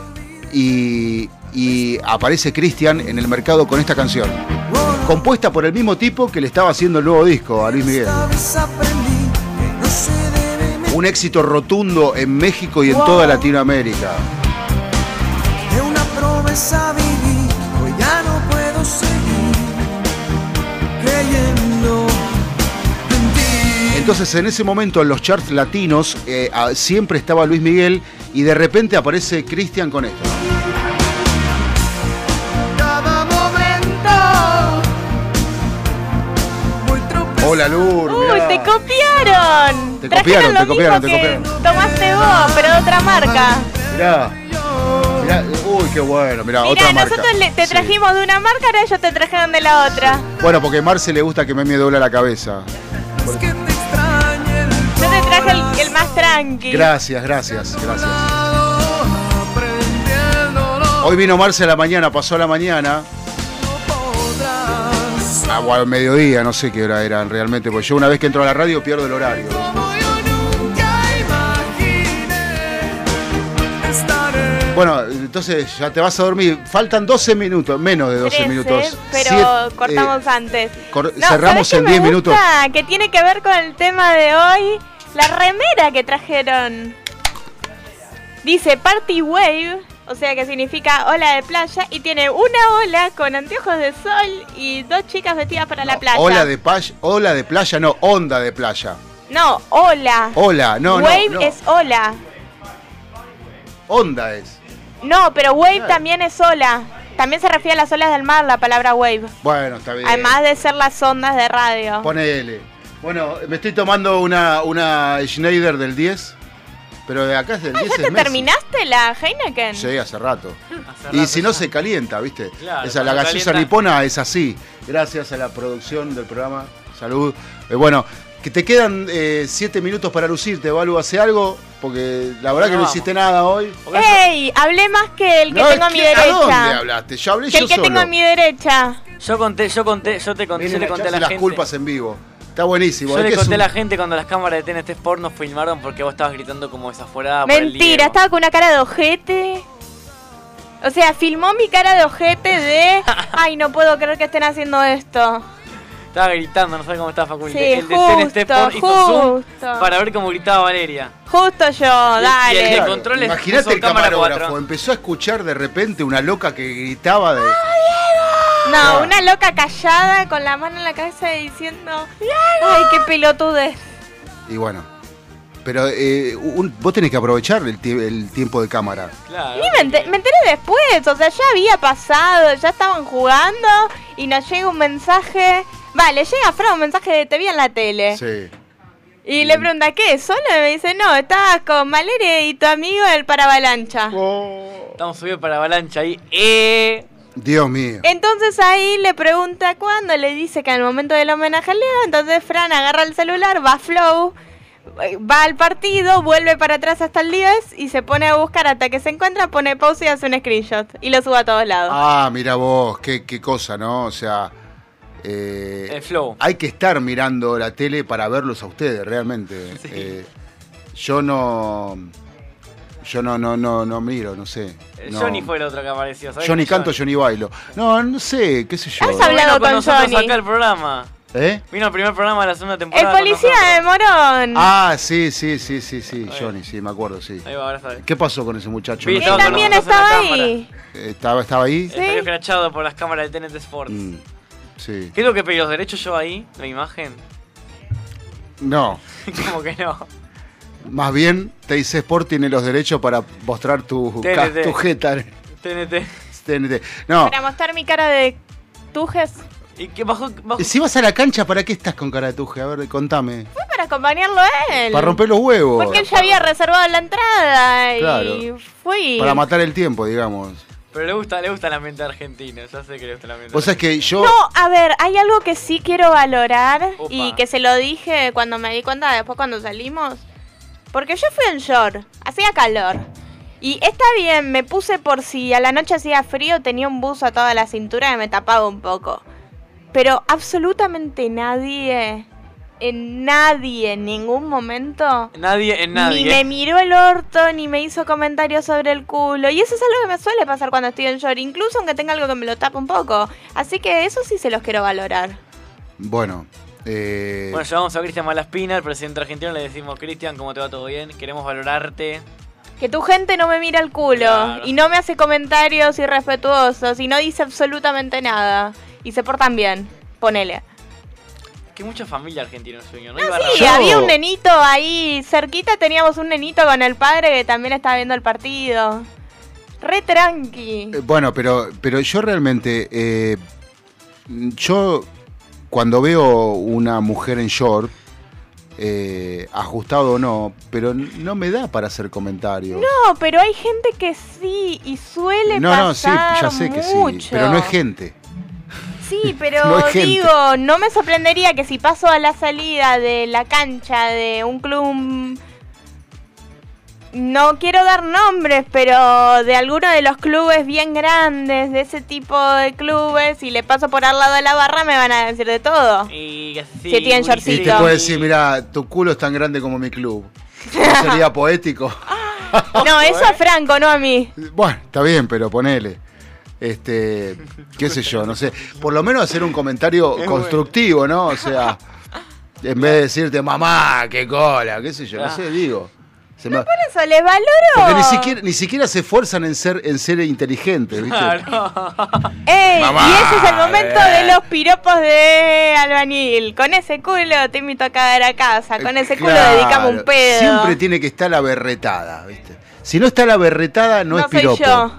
y, y aparece Cristian en el mercado con esta canción, compuesta por el mismo tipo que le estaba haciendo el nuevo disco a Luis Miguel. Un éxito rotundo en México y en toda Latinoamérica. Entonces en ese momento en los charts latinos eh, siempre estaba Luis Miguel y de repente aparece Cristian con esto. Hola Lur, Uy, mirá. te copiaron. Te Trajeron copiaron, lo te copiaron, mismo te que copiaron. Tomaste vos, pero de otra marca. Mirá. Mirá, uy, qué bueno, mirá, otra marca. nosotros le- te Sí. trajimos de una marca, ahora ellos te trajeron de la otra. Bueno, porque a Marce le gusta que me me dobla la cabeza. El, el más tranqui. Gracias, gracias, gracias. Hoy vino Marce a la mañana, pasó a la mañana. Ah, o al mediodía, no sé qué hora eran realmente, porque yo una vez que entro a la radio pierdo el horario. Bueno, entonces ya te vas a dormir. Faltan 12 minutos, menos de 12 Trece, minutos. Pero Siete- cortamos eh, antes. cor- No, cerramos ¿sabés en qué 10 me minutos. Que tiene que ver con el tema de hoy. La remera que trajeron. Dice Party Wave, o sea que significa ola de playa, y tiene una ola con anteojos de sol y dos chicas vestidas para la playa. Ola de, ola de playa, no, onda de playa. No, ola. Ola, no, no, Wave no. es ola. Onda es. No, pero wave también es ola. También se refiere a las olas del mar la palabra wave. Bueno, está bien. Además de ser las ondas de radio. Ponele. Bueno, me estoy tomando una, una Schneider del 10, pero de acá es del Ah, 10 ¿Ya es te Messi. terminaste la Heineken? Sí, hace rato. Hace Y si no ya. se calienta, ¿viste? Claro, Esa, la gaseosa calienta- nipona es así. Gracias a la producción del programa. Salud. Eh, bueno, que te quedan eh, siete minutos para lucirte, Balu, hace algo, porque la verdad que no vamos. hiciste nada hoy. ¡Ey! Hablé más que el que No, tengo a mi que, ¿A dónde derecha. hablaste? Yo hablé Que yo el que solo. tengo a mi derecha. Yo conté, yo conté, yo te conté, yo le conté a la las gente. culpas en vivo. Está buenísimo. Yo le conté a un- la gente cuando las cámaras de TNT Sport nos filmaron porque vos estabas gritando como desaforada por el Mentira, estaba con una cara de ojete. O sea, filmó mi cara de ojete de. Ay, no puedo creer que estén haciendo esto. Estaba gritando, no sé cómo estaba Faculty. Sí, el de justo, TNT Sport hizo zoom justo. para ver cómo gritaba Valeria. Justo yo, Y el dale. de controles Imagínate el camarógrafo. Empezó a escuchar de repente una loca que gritaba de. No, una loca callada con la mano en la cabeza diciendo. Ay, qué pelotudez. Y bueno. Pero eh, un- vos tenés que aprovechar el, tie- el tiempo de cámara. Claro. Ni me enteré después, o sea, ya había pasado, ya estaban jugando y nos llega un mensaje. Vale, llega Fran un mensaje de te vi en la tele. Sí. Y le pregunta, ¿qué? ¿Solo? Y me dice, no, estabas con Valeria y tu amigo en el paravalancha. Estamos subidos para avalancha ahí. Eh. Dios mío. Entonces ahí le pregunta cuándo, le dice que en el momento del homenaje al Leo, entonces Fran agarra el celular, va a Flow, va al partido, vuelve para atrás hasta el 10 y se pone a buscar hasta que se encuentra, pone pausa y hace un screenshot y lo sube a todos lados. Ah, mira vos, qué, qué cosa, ¿no? O sea. Eh, El flow. Hay que estar mirando la tele para verlos a ustedes, realmente. Eh, yo no. Yo no, no, no, no miro, no sé. Eh, No. Johnny fue el otro que apareció. ¿sabés Yo ni quién es canto, ni bailo. No, no sé, qué sé yo. Has hablado con con nosotros Johnny. acá el programa. ¿Eh? Vino el primer programa de la segunda El temporada. con policía de Morón. Ah, sí, sí, sí, sí, sí, Johnny, sí, me acuerdo, sí. Ahí va, ahora sabes. ¿Qué pasó con ese muchacho? Estaba con También estaba ahí. ¿Estaba, ¿Estaba ahí? Salió escrachado por las cámaras del TNT Sport. Mm, sí. ¿Qué es lo que pedí? ¿Los derechos yo ahí? ¿La imagen? No, ¿Cómo que no? más bien TIC Sport tiene los derechos para mostrar tu, TNT. tu jeta. TNT. TNT. No, Para mostrar mi cara de tujes. ¿Y qué bajó? bajó? si vas a la cancha, ¿para qué estás con cara de tuje? A ver, contame. Fue para acompañarlo a él. Para romper los huevos. Porque él ya había reservado la entrada y Claro. fui. Para matar el tiempo, digamos. Pero le gusta, le gusta el ambiente argentino. Ya sé que le gusta el ambiente Vos sabés que yo... No, a ver, hay algo que sí quiero valorar Opa. y que se lo dije cuando me di cuenta después cuando salimos. Porque yo fui en short, hacía calor. Y está bien, me puse por si a la noche hacía frío, tenía un buzo a toda la cintura y me tapaba un poco. Pero absolutamente nadie, en nadie, en ningún momento, Nadie en nadie. ni me miró el orto, ni me hizo comentarios sobre el culo. Y eso es algo que me suele pasar cuando estoy en short, incluso aunque tenga algo que me lo tapa un poco. Así que eso sí se los quiero valorar. Bueno, eh, Bueno, llevamos a Cristian Malaspina, el presidente argentino, le decimos, Cristian, ¿cómo te va todo bien? Queremos valorarte. Que tu gente no me mira el culo Claro. y no me hace comentarios irrespetuosos y no dice absolutamente nada. Y se portan bien. Ponele. Que mucha familia argentina en sueño, ¿no? Ah, Iba sí, había un nenito ahí cerquita, teníamos un nenito con el padre que también estaba viendo el partido. Re tranqui. eh, bueno, pero, pero yo realmente... eh, yo cuando veo una mujer en short, eh, ajustado o no, pero no me da para hacer comentarios. No, pero hay gente que sí y suele no, no, sí, pasar ya sé que sí, mucho. pero no es gente. Sí, pero No digo, no me sorprendería que si paso a la salida de la cancha de un club, no quiero dar nombres, pero de alguno de los clubes bien grandes, de ese tipo de clubes, y le paso por al lado de la barra, me van a decir de todo. Y que sí, Si tienen shortcito. Y te puede decir, mira, tu culo es tan grande como mi club. ¿No sería poético? No, eso a Franco, no a mí. Bueno, está bien, pero ponele. Este, qué sé yo, no sé. Por lo menos hacer un comentario Es constructivo, ¿no? O sea, en vez de decirte, mamá, qué cola, qué sé yo, no sé, digo. Se me- Por eso, les valoro. Porque ni siquiera, ni siquiera se esfuerzan en ser, en ser inteligentes, ¿viste? Ey, Mamá, y ese es el momento eh. de los piropos de albañil. Con ese culo te invito a caer a casa. Con ese culo Claro, dedicamos un pedo. Siempre tiene que estar la berretada, ¿viste? Si no está la berretada, no, No es soy piropo.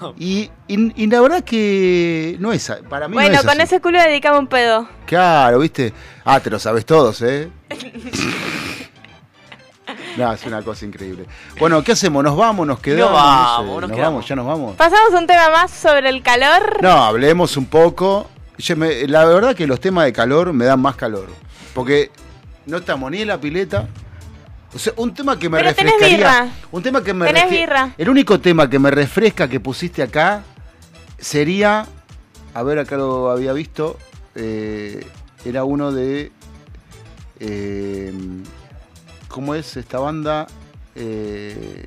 Y, y- y la verdad que no es, para mí Bueno, no es con así. ese culo dedicamos un pedo. Claro, ¿viste? Ah, te lo sabes todos, ¿eh? No, es una cosa increíble. Bueno, ¿qué hacemos? ¿Nos vamos? ¿Nos quedamos? Nos vamos, sé. nos ¿Nos vamos? ¿Ya nos vamos? Pasamos un tema más sobre el calor. No, hablemos un poco. Yo me- la verdad que los temas de calor me dan más calor. Porque no estamos ni en la pileta. O sea, un tema que me Pero tenés refrescaría. birra. Un tema que me Tenés birra. El único tema que me refresca que pusiste acá sería. A ver, acá lo había visto. eh, era uno de. eh, ¿Cómo es esta banda? Eh,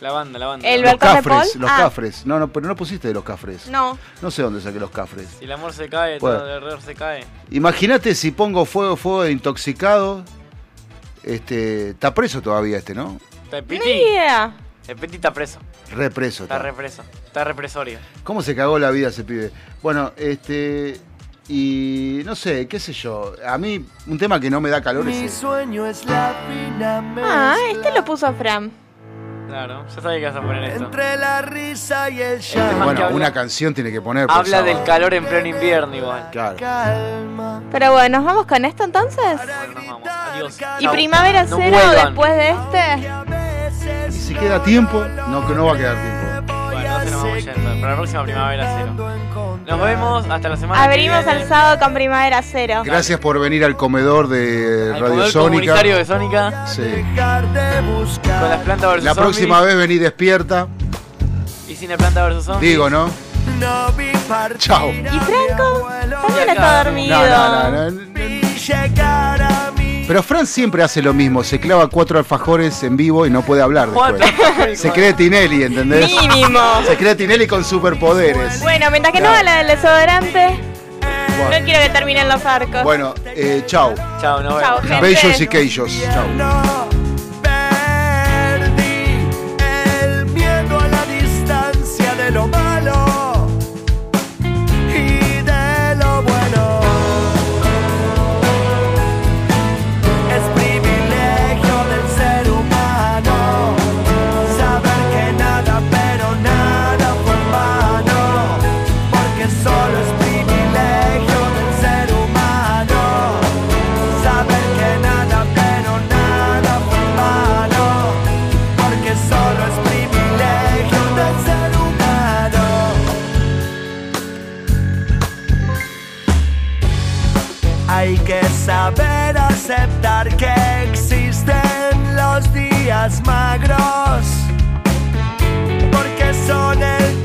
La banda, la banda. El los balcón de Cafres, Paul. los Ah. Cafres. No, no, pero no pusiste de los Cafres. No. No sé dónde saqué los Cafres. Si el amor se cae, Bueno. todo alrededor se cae. Imagínate si pongo fuego, fuego de intoxicado. Este, está preso todavía este, ¿no? Está Piti. idea. El Piti está preso. Represo. Está está. represo. Está represorio. ¿Cómo se cagó la vida ese pibe? Bueno, este. Y no sé, qué sé yo. A mí, un tema que no me da calor es Mi sueño es la fina Ah, este lo puso Fran. Claro, ya sabía que vas a poner esto. entre la risa y el tema llanto. Bueno, habla- una canción tiene que poner. por Habla del calor en pleno invierno igual. Claro. Calma. Pero bueno, ¿nos vamos con esto entonces? Bueno, nos vamos. Adiós. ¿Y Chau. Primavera No Cero vuelvan. después de este? Y si queda tiempo, no, que no va a quedar tiempo. Bueno, entonces nos vamos yendo. Para la próxima primavera cero. Nos vemos hasta la semana Abrimos que viene. el sábado con Primavera Cero. Gracias por venir al comedor de Al Radio Sónica. comunitario de Sónica. Sí. Dejar de buscar. Con las plantas versus La zombies. próxima vez vení despierta. Y sin la planta versus zombies. Digo, ¿no? Chao. ¿Y Franco? También está dormido. No, no, no, Pero Fran siempre hace lo mismo, se clava cuatro alfajores en vivo y no puede hablar Cuatro después. alfajores. Se cree Tinelli, ¿entendés? Mínimo. Se cree Tinelli con superpoderes. Bueno, mientras que no va la del desodorante, no quiero que terminen los arcos. Bueno, eh, chao. Chao, nos Chao, vemos. gente. Bellos y queillos. Chao. Aceptar que existen los días magros, porque son el